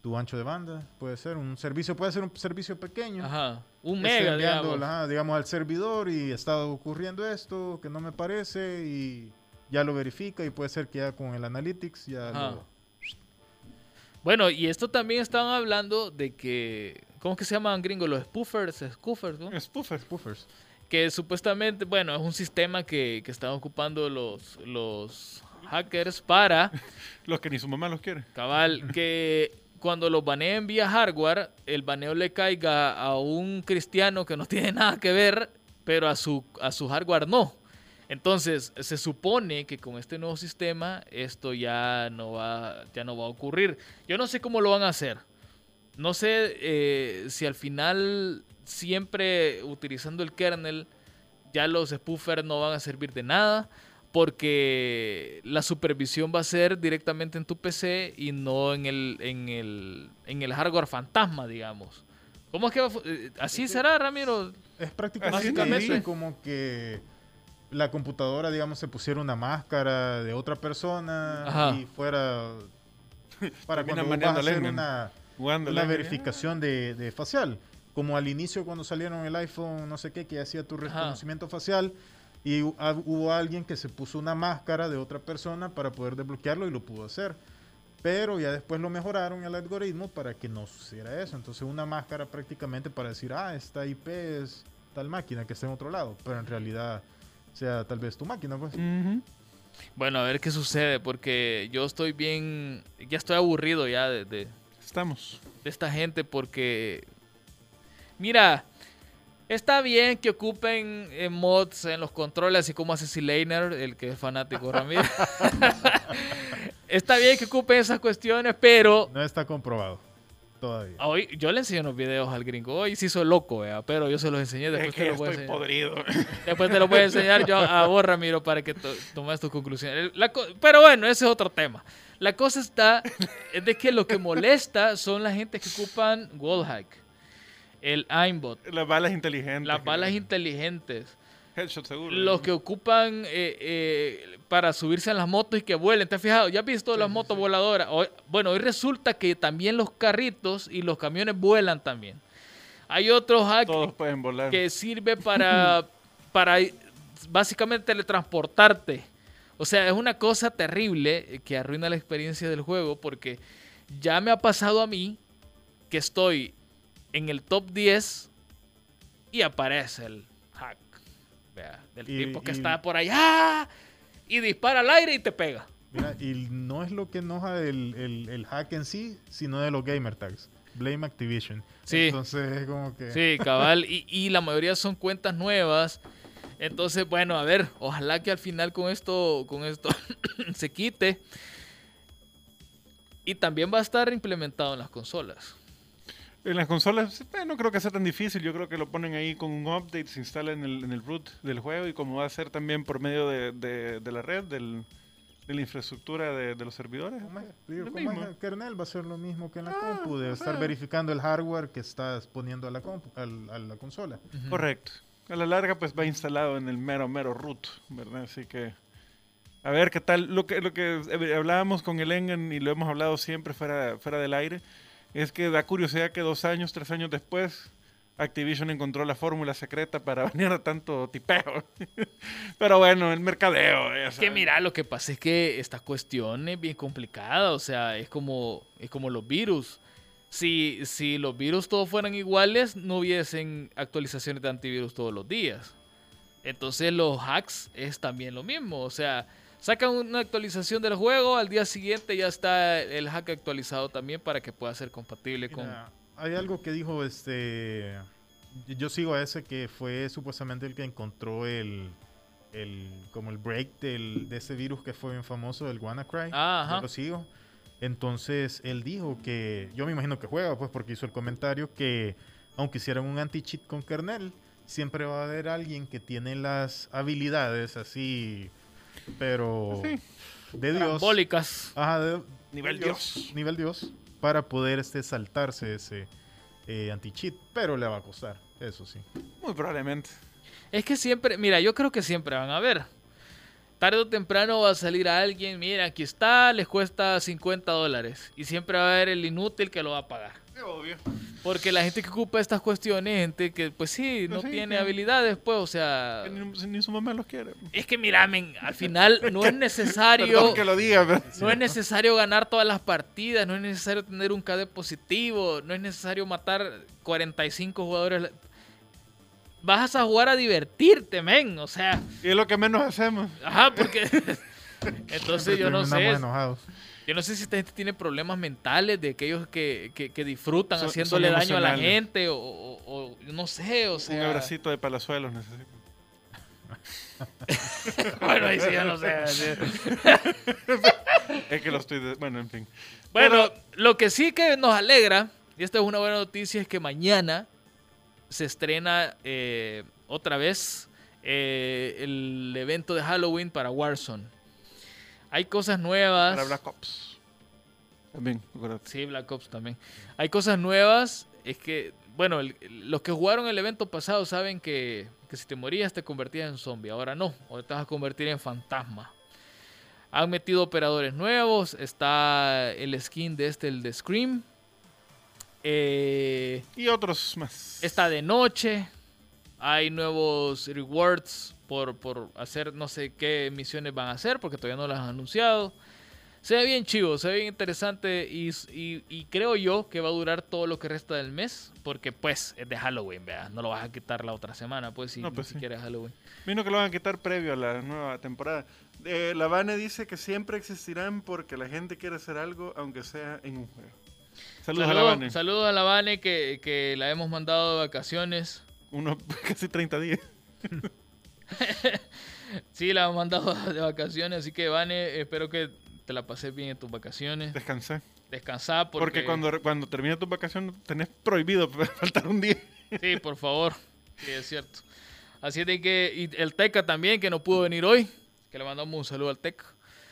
tu ancho de banda puede ser. Un servicio puede ser un servicio pequeño. Ajá. Un mega, digamos. digamos, al servidor y está ocurriendo esto que no me parece y ya lo verifica y puede ser que ya con el Analytics ya lo... Bueno, y esto también estaban hablando de que, ¿cómo es que se llaman gringos? Los spoofers, spoofers, ¿no? Spoofer. Spoofers. Que supuestamente, bueno, es un sistema que, que están ocupando los, los hackers para, Los que ni su mamá los quiere. cabal, que cuando los baneen vía hardware, el baneo le caiga a un cristiano que no tiene nada que ver, pero a su, a su hardware no. Entonces, se supone que con este nuevo sistema esto ya no va, ya no va a ocurrir. Yo no sé cómo lo van a hacer. No sé eh, si al final, siempre utilizando el kernel, ya los spoofers no van a servir de nada. Porque la supervisión va a ser directamente en tu PC y no en el, en el, en el hardware fantasma, digamos. ¿Cómo es que va a eh, ¿Así será, Ramiro? Es prácticamente como que la computadora, digamos, se pusiera una máscara de otra persona Ajá. y fuera para cuando vas a hacer una, una la- verificación de, de facial. Como al inicio cuando salieron el iPhone, no sé qué, que hacía tu reconocimiento facial y hubo alguien que se puso una máscara de otra persona para poder desbloquearlo y lo pudo hacer. Pero ya después lo mejoraron el algoritmo para que no sucediera eso. Entonces una máscara prácticamente para decir, ah, esta IP es tal máquina que está en otro lado. Pero en realidad sea tal vez tu máquina, pues. Bueno, a ver qué sucede, porque yo estoy bien, ya estoy aburrido ya de, de- Estamos. de esta gente, porque, mira, está bien que ocupen eh, mods en los controles, así como hace Silaner, el que es fanático Ramiro. está bien que ocupen esas cuestiones, pero No está comprobado todavía. hoy yo le enseño los videos al gringo. Hoy sí soy loco, vea, pero yo se los enseñé, Es después te que los voy a estoy enseñar. podrido. Después te lo voy a enseñar yo a vos, Ramiro, para que to- tomes tus conclusiones. La pero bueno, ese es otro tema. La cosa está es de que lo que molesta son la gente que ocupan wallhack, el aimbot, Las balas inteligentes. las balas inteligentes, Headshot seguro. los que ocupan eh, eh, para subirse a las motos y que vuelen. ¿Te has fijado? ¿Ya has visto las motos voladoras? Hoy- bueno, hoy resulta que también los carritos y los camiones vuelan también. Hay otros hack Todos pueden volar. que sirve para, para básicamente teletransportarte. O sea, es una cosa terrible que arruina la experiencia del juego porque ya me ha pasado a mí que estoy en el top 10 y aparece el hack. Vea, del Y- tipo que y- está por allá y dispara al aire y te pega. Mira, y no es lo que enoja el, el- el hack en sí, sino de los gamer tags. Blame Activision. Sí. Entonces es como que... Sí, cabal. Y, y la mayoría son cuentas nuevas. Entonces, bueno, a ver, ojalá que al final con esto, con esto se quite. Y también va a estar implementado en las consolas. En las consolas, eh, no creo que sea tan difícil. Yo creo que lo ponen ahí con un update, se instala en el, en el root del juego y como va a ser también por medio de, de- de la red, del- de la infraestructura de, de los servidores. ¿Cómo es? Digo, Lo ¿cómo es mismo. el kernel? Va a ser lo mismo que en la Ah, compu, de estar verificando el hardware que estás poniendo a la, compu, al- a la consola. Correcto. A la larga, pues va instalado en el mero, mero root, ¿verdad? Así que, a ver qué tal. Lo que, lo que eh, hablábamos con el Engen y lo hemos hablado siempre fuera, fuera del aire, es que da curiosidad que dos años, tres años después, Activision encontró la fórmula secreta para banear a tanto tipeo. Pero bueno, el mercadeo. Es que mira, lo que pasa es que esta cuestión es bien complicada. O sea, es como, es como los virus. Si, si los virus todos fueran iguales, no hubiesen actualizaciones de antivirus todos los días. Entonces los hacks es también lo mismo. O sea, sacan una actualización del juego, al día siguiente ya está el hack actualizado también para que pueda ser compatible con... Hay algo que dijo este. Yo sigo a ese que fue supuestamente el que encontró el. el como el break del, de ese virus que fue bien famoso, el WannaCry. Ah, Yo lo sigo. Entonces él dijo que. Yo me imagino que juega, pues, porque hizo el comentario que. Aunque hicieran un anti-cheat con kernel, siempre va a haber alguien que tiene las habilidades así. Pero. Sí. De Dios. Trambólicas. Ajá, de- Nivel de Dios. Nivel Dios. Para poder este, saltarse ese, eh, anti-cheat, pero le va a costar, eso sí. Muy probablemente. Es que siempre, mira, yo creo que siempre van a ver. Tarde o temprano va a salir alguien, mira, aquí está, les cuesta 50 dólares. Y siempre va a haber el inútil que lo va a pagar. Obvio. Porque la gente que ocupa estas cuestiones, gente que pues sí, no Pues sí, tiene habilidades, pues, o sea... Que Ni, ni su mamá los quiere. Es que mira, men, al final no es necesario... Perdón que lo diga, pero... No es necesario ganar todas las partidas, no es necesario tener un KD positivo, no es necesario matar 45 jugadores. Vas a jugar a divertirte, men. O sea, Y es lo que menos hacemos. ajá, porque. Entonces yo no sé. Enojados. Yo no sé si esta gente tiene problemas mentales de aquellos que, que, que disfrutan haciéndole daño a la gente o, o- o no sé, o Un sea. abracito de palazuelos necesito. bueno, ahí sí ya no sé. Es que lo estoy... de- Bueno, en fin. Bueno, lo que sí que nos alegra, y esta es una buena noticia, es que mañana se estrena eh, otra vez eh, el evento de Halloween para Warzone. Hay cosas nuevas. Para Black Ops. También, acuérdate. Sí, Black Ops también. Hay cosas nuevas. Es que, bueno, el- los que jugaron el evento pasado saben que, que si te morías te convertías en zombie. Ahora no, ahora te vas a convertir en fantasma. Han metido operadores nuevos. Está el skin de este, el de Scream. Eh, Y otros más. está de noche. Hay nuevos rewards por, por hacer no sé qué misiones van a hacer porque todavía no las han anunciado. Se ve bien chivo, se ve bien interesante y, y- y creo yo que va a durar todo lo que resta del mes porque pues es de Halloween, vea, no lo vas a quitar la otra semana, pues si No, pues ni sí. siquiera es Halloween. Vino que lo van a quitar previo a la nueva temporada. Eh, la Vane dice que siempre existirán porque la gente quiere hacer algo, aunque sea en un juego. Saludos, a la Saludos, Vane. saludos a la Vane que, que la hemos mandado de vacaciones. Uno, casi 30 días. Sí, la hemos mandado de vacaciones, así que Vane, espero que te la pases bien en tus vacaciones. Descansé. Descansar porque, Porque, cuando, cuando termine tu vacación tenés prohibido faltar un día. Sí, por favor. Sí, es cierto. Así es de que y el Teca también, que no pudo venir hoy, que le mandamos un saludo al Teca.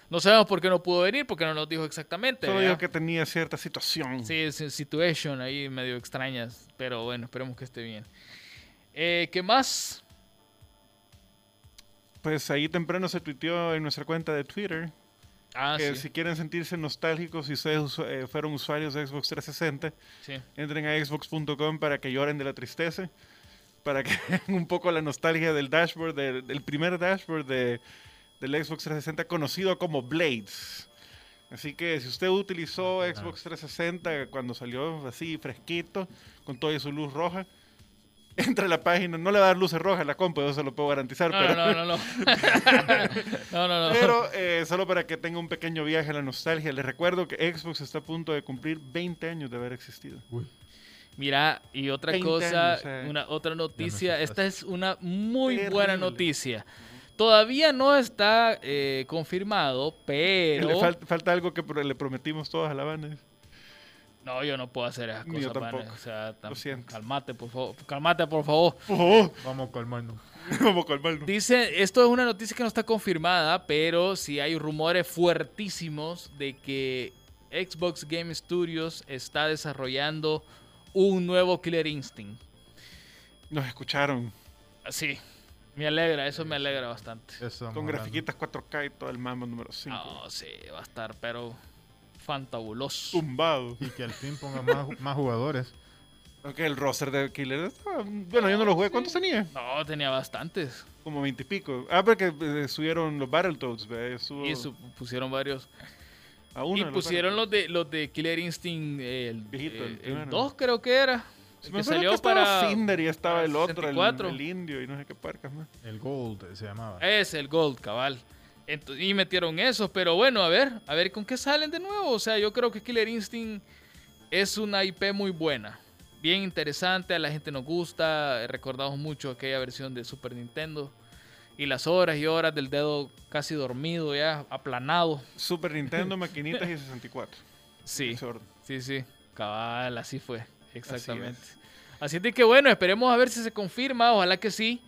No sabemos por qué no pudo venir, porque no nos dijo exactamente. Solo digo que tenía cierta situación. Sí, situation ahí medio extrañas, pero bueno, esperemos que esté bien. Eh, ¿Qué más? Pues ahí temprano se tuiteó en nuestra cuenta de Twitter Ah, que sí, si quieren sentirse nostálgicos, si ustedes usu- eh, fueron usuarios de Xbox 360, sí. entren a xbox.com para que lloren de la tristeza, para que un poco la nostalgia del dashboard, del, del primer dashboard de, del Xbox 360 conocido como Blades. Así que si usted utilizó Xbox 360 cuando salió así fresquito, con toda su luz roja, entra a la página, no le va a dar luces rojas a la compu, eso se lo puedo garantizar, No, pero, no, no, no. No, no, no. no. pero eh, solo para que tenga un pequeño viaje a la nostalgia. Les recuerdo que Xbox está a punto de cumplir 20 años de haber existido. Uy, Mira, y otra 20 cosa, años, eh. una otra noticia, esta es una muy Terrible. buena noticia. Todavía no está eh, confirmado, pero... Le fal- falta algo que le prometimos todos a la Habana. No, yo no puedo hacer esas cosas, yo tampoco. O sea, tam- Lo siento. Calmate, por favor. Calmate, por favor. Oh, vamos a calmarnos. como colmarlo. Dice, esto es una noticia que no está confirmada, pero sí hay rumores fuertísimos de que Xbox Game Studios está desarrollando un nuevo Killer Instinct. Nos escucharon Sí, me alegra, eso me alegra bastante. Eso con grafiquitas 4K y todo el mambo número 5. Oh, sí, va a estar, pero fantabuloso. Tumbado. Y que al fin ponga más, más jugadores. Aunque el roster de Killer estaba- Bueno, yo no lo jugué. ¿Cuántos tenía? No, tenía bastantes. Como 20 y pico. Ah, porque eh, subieron los Battletoads. ¿ve? Estuvo Y su- pusieron varios. a uno y los pusieron los de los de Killer Instinct eh, el, Viejito, el eh, primero. el 2 creo que era. Sí, El me que acuerdo salió que estaba para Cinder y estaba para el otro, el, 64. el indio y no sé qué parcas más. El Gold se llamaba. Es el Gold, cabal. Y metieron esos, pero bueno, a ver, a ver con qué salen de nuevo. O sea, yo creo que Killer Instinct es una IP muy buena. Bien interesante, a la gente nos gusta. Recordamos mucho aquella versión de Super Nintendo. Y las horas y horas del dedo casi dormido, ya aplanado. Super Nintendo, maquinitas y 64. Sí, sí, sí. Cabal, así fue. Exactamente. es. Así, es que bueno, esperemos a ver si se confirma. Ojalá que sí.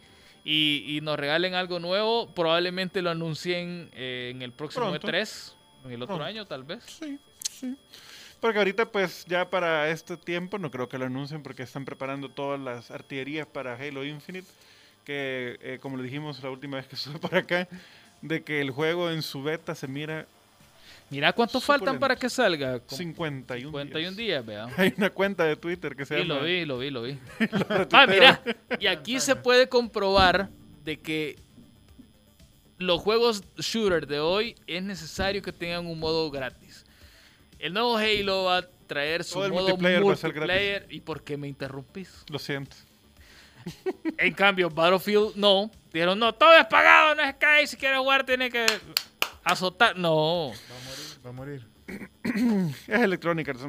Y, y nos regalen algo nuevo. Probablemente lo anuncien eh, en el próximo Pronto. E3. En el otro Pronto. año, tal vez. Sí, sí. Porque ahorita, pues, ya para este tiempo, no creo que lo anuncien porque están preparando todas las artillerías para Halo Infinite. Que, eh, como le dijimos la última vez que estuve por acá, de que el juego en su beta se mira Mira cuántos faltan para que salga. Como 51, 51 días, vea. Hay una cuenta de Twitter que se Sí, llama... lo vi, lo vi, lo vi. ah, mira, y aquí se puede comprobar de que los juegos shooter de hoy es necesario que tengan un modo gratis. El nuevo Halo va a traer su modo multiplayer multiplayer, va a ser gratis. y ¿por qué me interrumpís? Lo siento. En cambio, Battlefield no. Dijeron, no, todo es pagado, no es Sky, si quieres jugar tiene que azotar. No. Va a morir. Es Electronic Arts,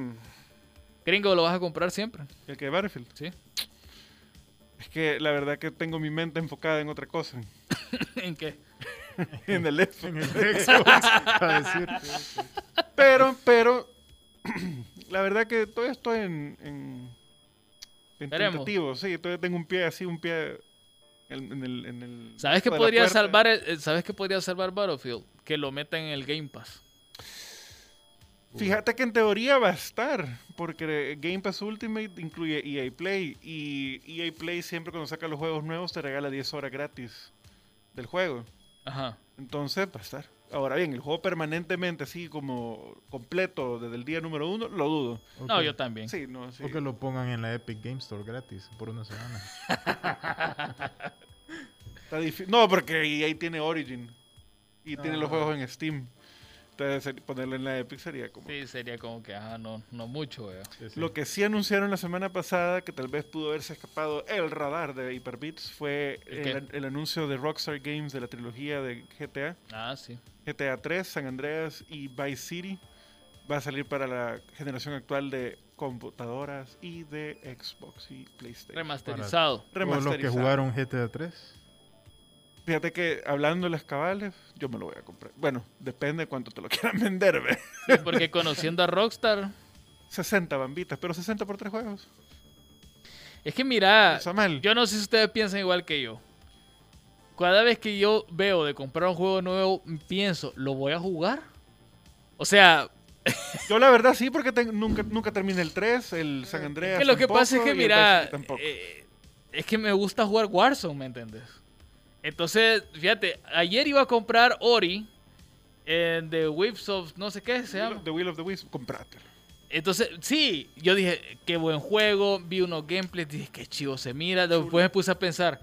Gringo, lo vas a comprar siempre. el que Battlefield. ¿Sí? Es que la verdad que tengo mi mente enfocada en otra cosa. ¿En qué? en el Xbox. En el Xbox, a decir. Pero, pero, la verdad que todavía estoy en, en, tentativo, sí, todavía tengo un pie así, un pie en, en el, en el... ¿Sabes qué podría salvar el- ¿Sabes qué podría salvar Battlefield? Que lo metan en el Game Pass. Fíjate que en teoría va a estar, porque Game Pass Ultimate incluye EA Play, y EA Play siempre cuando saca los juegos nuevos te regala 10 horas gratis del juego. Ajá. Entonces va a estar. Ahora bien, el juego permanentemente así como completo desde el día número uno, lo dudo. No, yo también. Sí, no, sí. O que lo pongan en la Epic Game Store gratis por una semana. Está difícil. No, porque EA tiene Origin y tiene los Ah. juegos en Steam. Entonces en la Epic sería como... Sí, sería como que, ajá, no, no mucho. Sí, sí. Lo que sí anunciaron la semana pasada, que tal vez pudo haberse escapado el radar de Hyperbits, fue ¿El el, anuncio de Rockstar Games de la trilogía de GTA. Ah, sí. GTA 3, San Andreas y Vice City. Va a salir para la generación actual de computadoras y de Xbox y PlayStation. Remasterizado. Todos los que Remasterizado. jugaron GTA 3. Fíjate que hablando de las cabales, yo me lo voy a comprar. Bueno, depende de cuánto te lo quieran vender, ¿ve? Sí, porque conociendo a Rockstar, 60 bambitas, pero 60 por tres juegos. es que mira, yo no sé si ustedes piensan igual que yo. Cada vez que yo veo de comprar un juego nuevo, pienso, ¿lo voy a jugar? O sea, Yo la verdad sí, porque nunca, nunca terminé el 3, el San Andreas que lo que pasa es que, mira, eh, es que me gusta jugar Warzone, ¿me entiendes? Entonces, fíjate, ayer iba a comprar Ori en The Whips of no sé qué se llama. The Will of the Wisp, comprátelo. Entonces, sí, yo dije, qué buen juego, vi unos gameplays, dije, qué chivo se mira. Después me puse a pensar,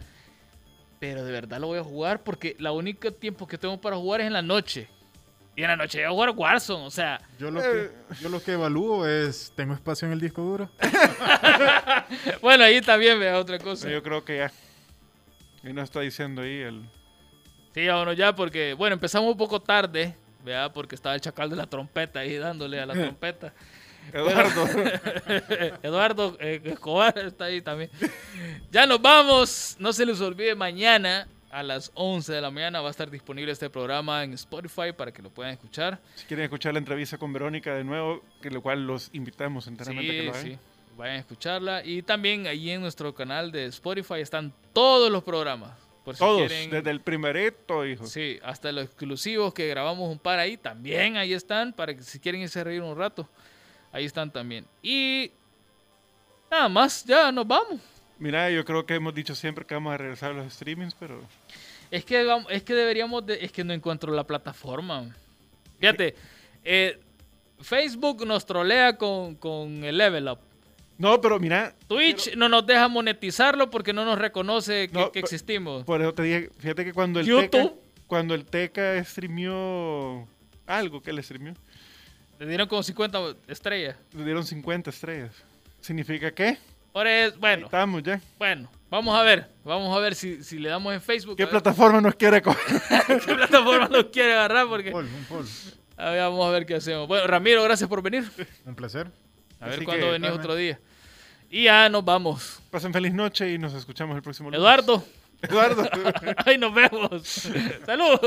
pero de verdad lo voy a jugar porque la única tiempo que tengo para jugar es en la noche. Y en la noche voy a jugar Warzone, o sea, Yo lo, Eh. que, yo lo que evalúo es, ¿tengo espacio en el disco duro? bueno, ahí también vea otra cosa. Yo creo que ya. Y no está diciendo ahí el. Sí, vámonos ya porque, bueno, empezamos un poco tarde, ¿verdad? Porque estaba el chacal de la trompeta ahí dándole a la trompeta. Eduardo. Eduardo eh, Escobar está ahí también. Ya nos vamos. No se les olvide, mañana a las 11 de la mañana va a estar disponible este programa en Spotify para que lo puedan escuchar. si quieren escuchar la entrevista con Verónica de nuevo, que lo cual los invitamos enteramente a que lo hagan. sí. Vayan a escucharla. Y también ahí en nuestro canal de Spotify están todos los programas. Por si Todos, quieren- desde el primerito, hijo. Sí, hasta los exclusivos que grabamos un par ahí, también ahí están, para que si quieren irse a reír un rato, ahí están también. Y nada más, ya nos vamos. Mira, yo creo que hemos dicho siempre que vamos a regresar a los streamings, pero Es que, es que deberíamos, de- es que no encuentro la plataforma. Fíjate, eh, Facebook nos trolea con, con el level up. No, pero mira, Twitch no nos deja monetizarlo porque no nos reconoce que, No, que pe- existimos. por eso te dije, fíjate que cuando el YouTube. Teca, cuando el Teca streamió algo que le streamió, Le dieron como 50 estrellas. le dieron 50 estrellas. ¿Significa qué? Por eso, Ahí bueno, Estamos ya. bueno, vamos a ver. Vamos a ver si, si le damos en Facebook. ¿Qué plataforma nos quiere coger? ¿Qué plataforma nos quiere agarrar? Porque Paul, un Paul. a ver, vamos a ver qué hacemos. Bueno, Ramiro, gracias por venir. Un placer. A ver cuándo venís otro día. Y ya nos vamos. Pasen feliz noche y nos escuchamos el próximo lunes. Eduardo, Eduardo. ahí nos vemos. Salud.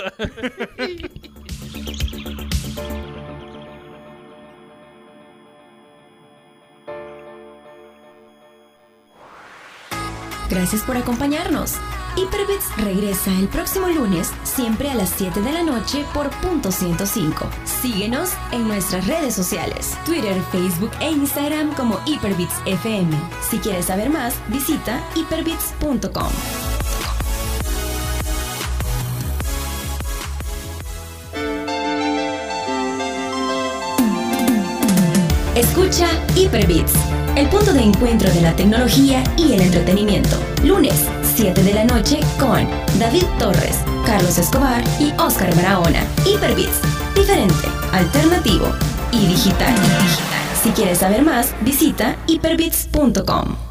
Gracias por acompañarnos. Hyperbits regresa el próximo lunes, siempre a las 7 de la noche por punto 105. Síguenos en nuestras redes sociales, Twitter, Facebook e Instagram como Hyperbits FM. Si quieres saber más, visita hyperbits.com. Escucha Hyperbits, el punto de encuentro de la tecnología y el entretenimiento. Lunes, 7 de la noche con David Torres, Carlos Escobar y Oscar Barahona. Hyperbits, diferente, alternativo y digital. Si quieres saber más, visita hyperbits.com.